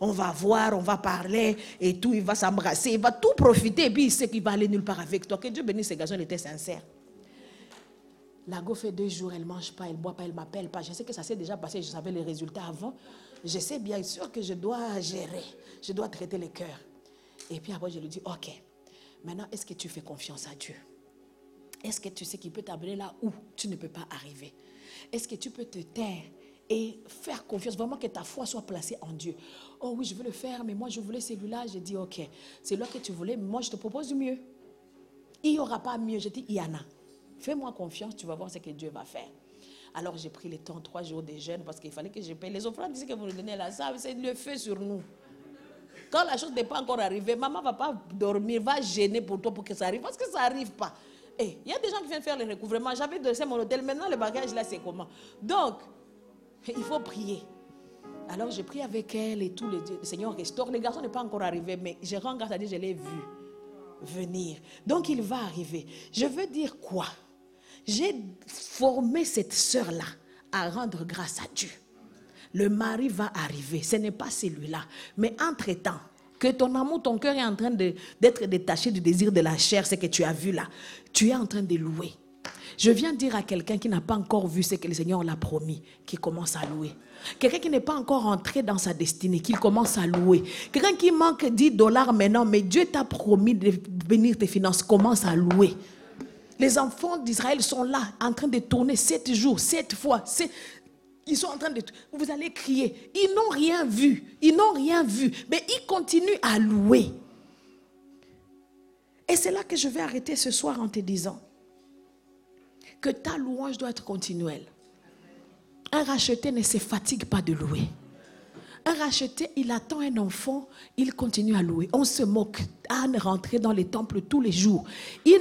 on va voir, on va parler et tout, il va s'embrasser, il va tout profiter et puis il sait qu'il va aller nulle part avec toi. Que Dieu bénisse ce garçon, il était sincère. La go fait deux jours, elle ne mange pas, elle ne boit pas, elle ne m'appelle pas. Je sais que ça s'est déjà passé, je savais les résultats avant. Je sais bien sûr que je dois gérer, je dois traiter le cœur. Et puis après, je lui dis, OK, maintenant, est-ce que tu fais confiance à Dieu? Est-ce que tu sais qu'il peut t'amener là où tu ne peux pas arriver? Est-ce que tu peux te taire et faire confiance, vraiment que ta foi soit placée en Dieu? Oh oui, je veux le faire, mais moi je voulais celui-là. J'ai dit, ok, c'est là que tu voulais, moi je te propose du mieux. Il n'y aura pas mieux. J'ai dit, il y en a. Fais-moi confiance, tu vas voir ce que Dieu va faire. Alors j'ai pris le temps, trois jours de jeûne, parce qu'il fallait que je paye les offrandes. que vous nous donnez là, ça, c'est le feu sur nous. Quand la chose n'est pas encore arrivée, maman ne va pas dormir, va gêner pour toi pour que ça arrive, parce que ça n'arrive pas. Eh, il y a des gens qui viennent faire le recouvrement. J'avais donné mon hôtel. Maintenant, le bagage là, c'est comment? Donc, il faut prier. Alors, j'ai prié avec elle et tout. Le, le Seigneur restaure. Le garçon n'est pas encore arrivé, mais je rends grâce à Dieu, je l'ai vu venir. Donc, il va arriver. Je veux dire quoi? J'ai formé cette sœur-là à rendre grâce à Dieu. Le mari va arriver. Ce n'est pas celui-là. Mais entre-temps, que ton amour, ton cœur est en train d'être détaché du désir de la chair, ce que tu as vu là. Tu es en train de louer. Je viens dire à quelqu'un qui n'a pas encore vu ce que le Seigneur l'a promis, qui commence à louer. Quelqu'un qui n'est pas encore entré dans sa destinée, qui commence à louer. Quelqu'un qui manque 10 dollars maintenant, mais Dieu t'a promis de bénir tes finances, commence à louer. Les enfants d'Israël sont là, en train de tourner sept jours, sept fois. Ils sont en train de... Vous allez crier. Ils n'ont rien vu. Ils n'ont rien vu. Mais ils continuent à louer. Et c'est là que je vais arrêter ce soir en te disant que ta louange doit être continuelle. Un racheté ne se fatigue pas de louer. Un racheté, il attend un enfant, il continue à louer. On se moque. Anne rentrait dans les temples tous les jours. Il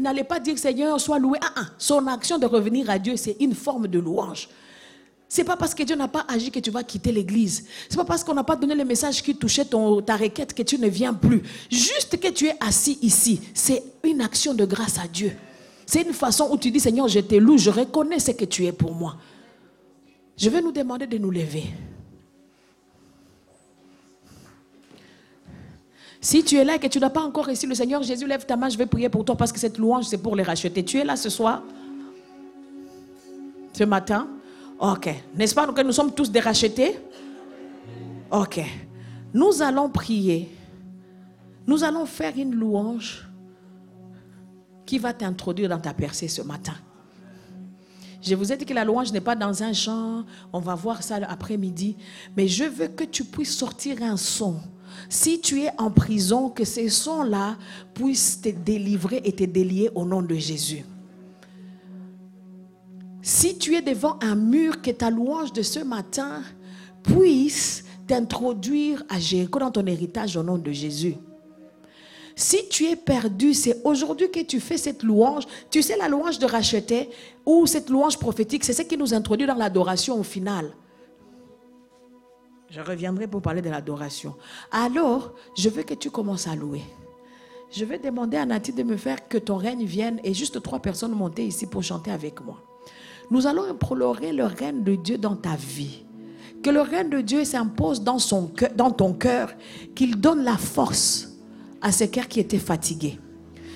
n'allait pas dire Seigneur, sois loué. Ah, ah, son action de revenir à Dieu, c'est une forme de louange. C'est pas parce que Dieu n'a pas agi que tu vas quitter l'église. C'est pas parce qu'on n'a pas donné le message qui touchait ta requête que tu ne viens plus. Juste que tu es assis ici, c'est une action de grâce à Dieu. C'est une façon où tu dis Seigneur, je te loue, je reconnais ce que tu es pour moi. Je vais nous demander de nous lever. Si tu es là et que tu n'as pas encore reçu le Seigneur Jésus, lève ta main, je vais prier pour toi parce que cette louange, c'est pour les racheter. Tu es là ce soir Ce matin? Ok. N'est-ce pas que nous sommes tous des rachetés Ok. Nous allons prier. Nous allons faire une louange qui va t'introduire dans ta percée ce matin. Je vous ai dit que la louange n'est pas dans un champ. On va voir ça l'après-midi. Mais je veux que tu puisses sortir un son. Si tu es en prison, que ces sons-là puissent te délivrer et te délier au nom de Jésus. Si tu es devant un mur, que ta louange de ce matin puisse t'introduire à Jéricho dans ton héritage au nom de Jésus. Si tu es perdu, c'est aujourd'hui que tu fais cette louange. Tu sais, la louange de racheter ou cette louange prophétique, c'est ce qui nous introduit dans l'adoration au final. Je reviendrai pour parler de l'adoration. Alors, je veux que tu commences à louer. Je vais demander à Nati de me faire que ton règne vienne et juste trois personnes monter ici pour chanter avec moi. Nous allons implorer le règne de Dieu dans ta vie. Que le règne de Dieu s'impose dans, ton cœur, qu'il donne la force à ces cœurs qui étaient fatigués.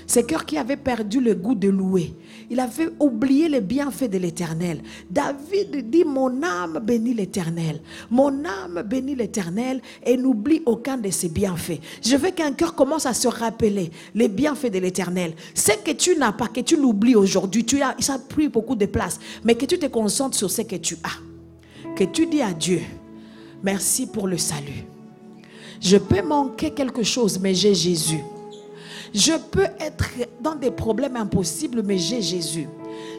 Ces cœurs qui avaient perdu le goût de louer. Il avait oublié les bienfaits de l'éternel. David dit, mon âme bénit l'éternel. Mon âme bénit l'éternel et n'oublie aucun de ses bienfaits. Je veux qu'un cœur commence à se rappeler les bienfaits de l'éternel. Ce que tu n'as pas, que tu l'oublies aujourd'hui, tu as, ça a pris beaucoup de place, mais que tu te concentres sur ce que tu as. Que tu dis à Dieu, merci pour le salut. Je peux manquer quelque chose, mais j'ai Jésus. Je peux être dans des problèmes impossibles, mais j'ai Jésus.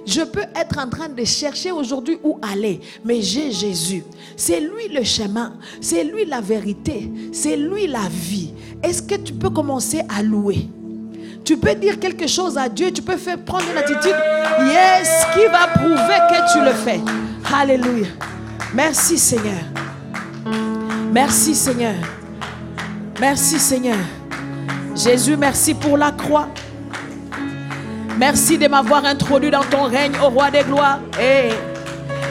Je peux être en train de chercher aujourd'hui où aller, mais j'ai Jésus. C'est lui le chemin, c'est lui la vérité, c'est lui la vie. Est-ce que tu peux commencer à louer? Tu peux dire quelque chose à Dieu, tu peux faire prendre une attitude, yes, qui va prouver que tu le fais? Alléluia. Merci Seigneur. Merci Seigneur. Merci Seigneur. Jésus, merci pour la croix. Merci de m'avoir introduit dans ton règne, au roi des gloires. Et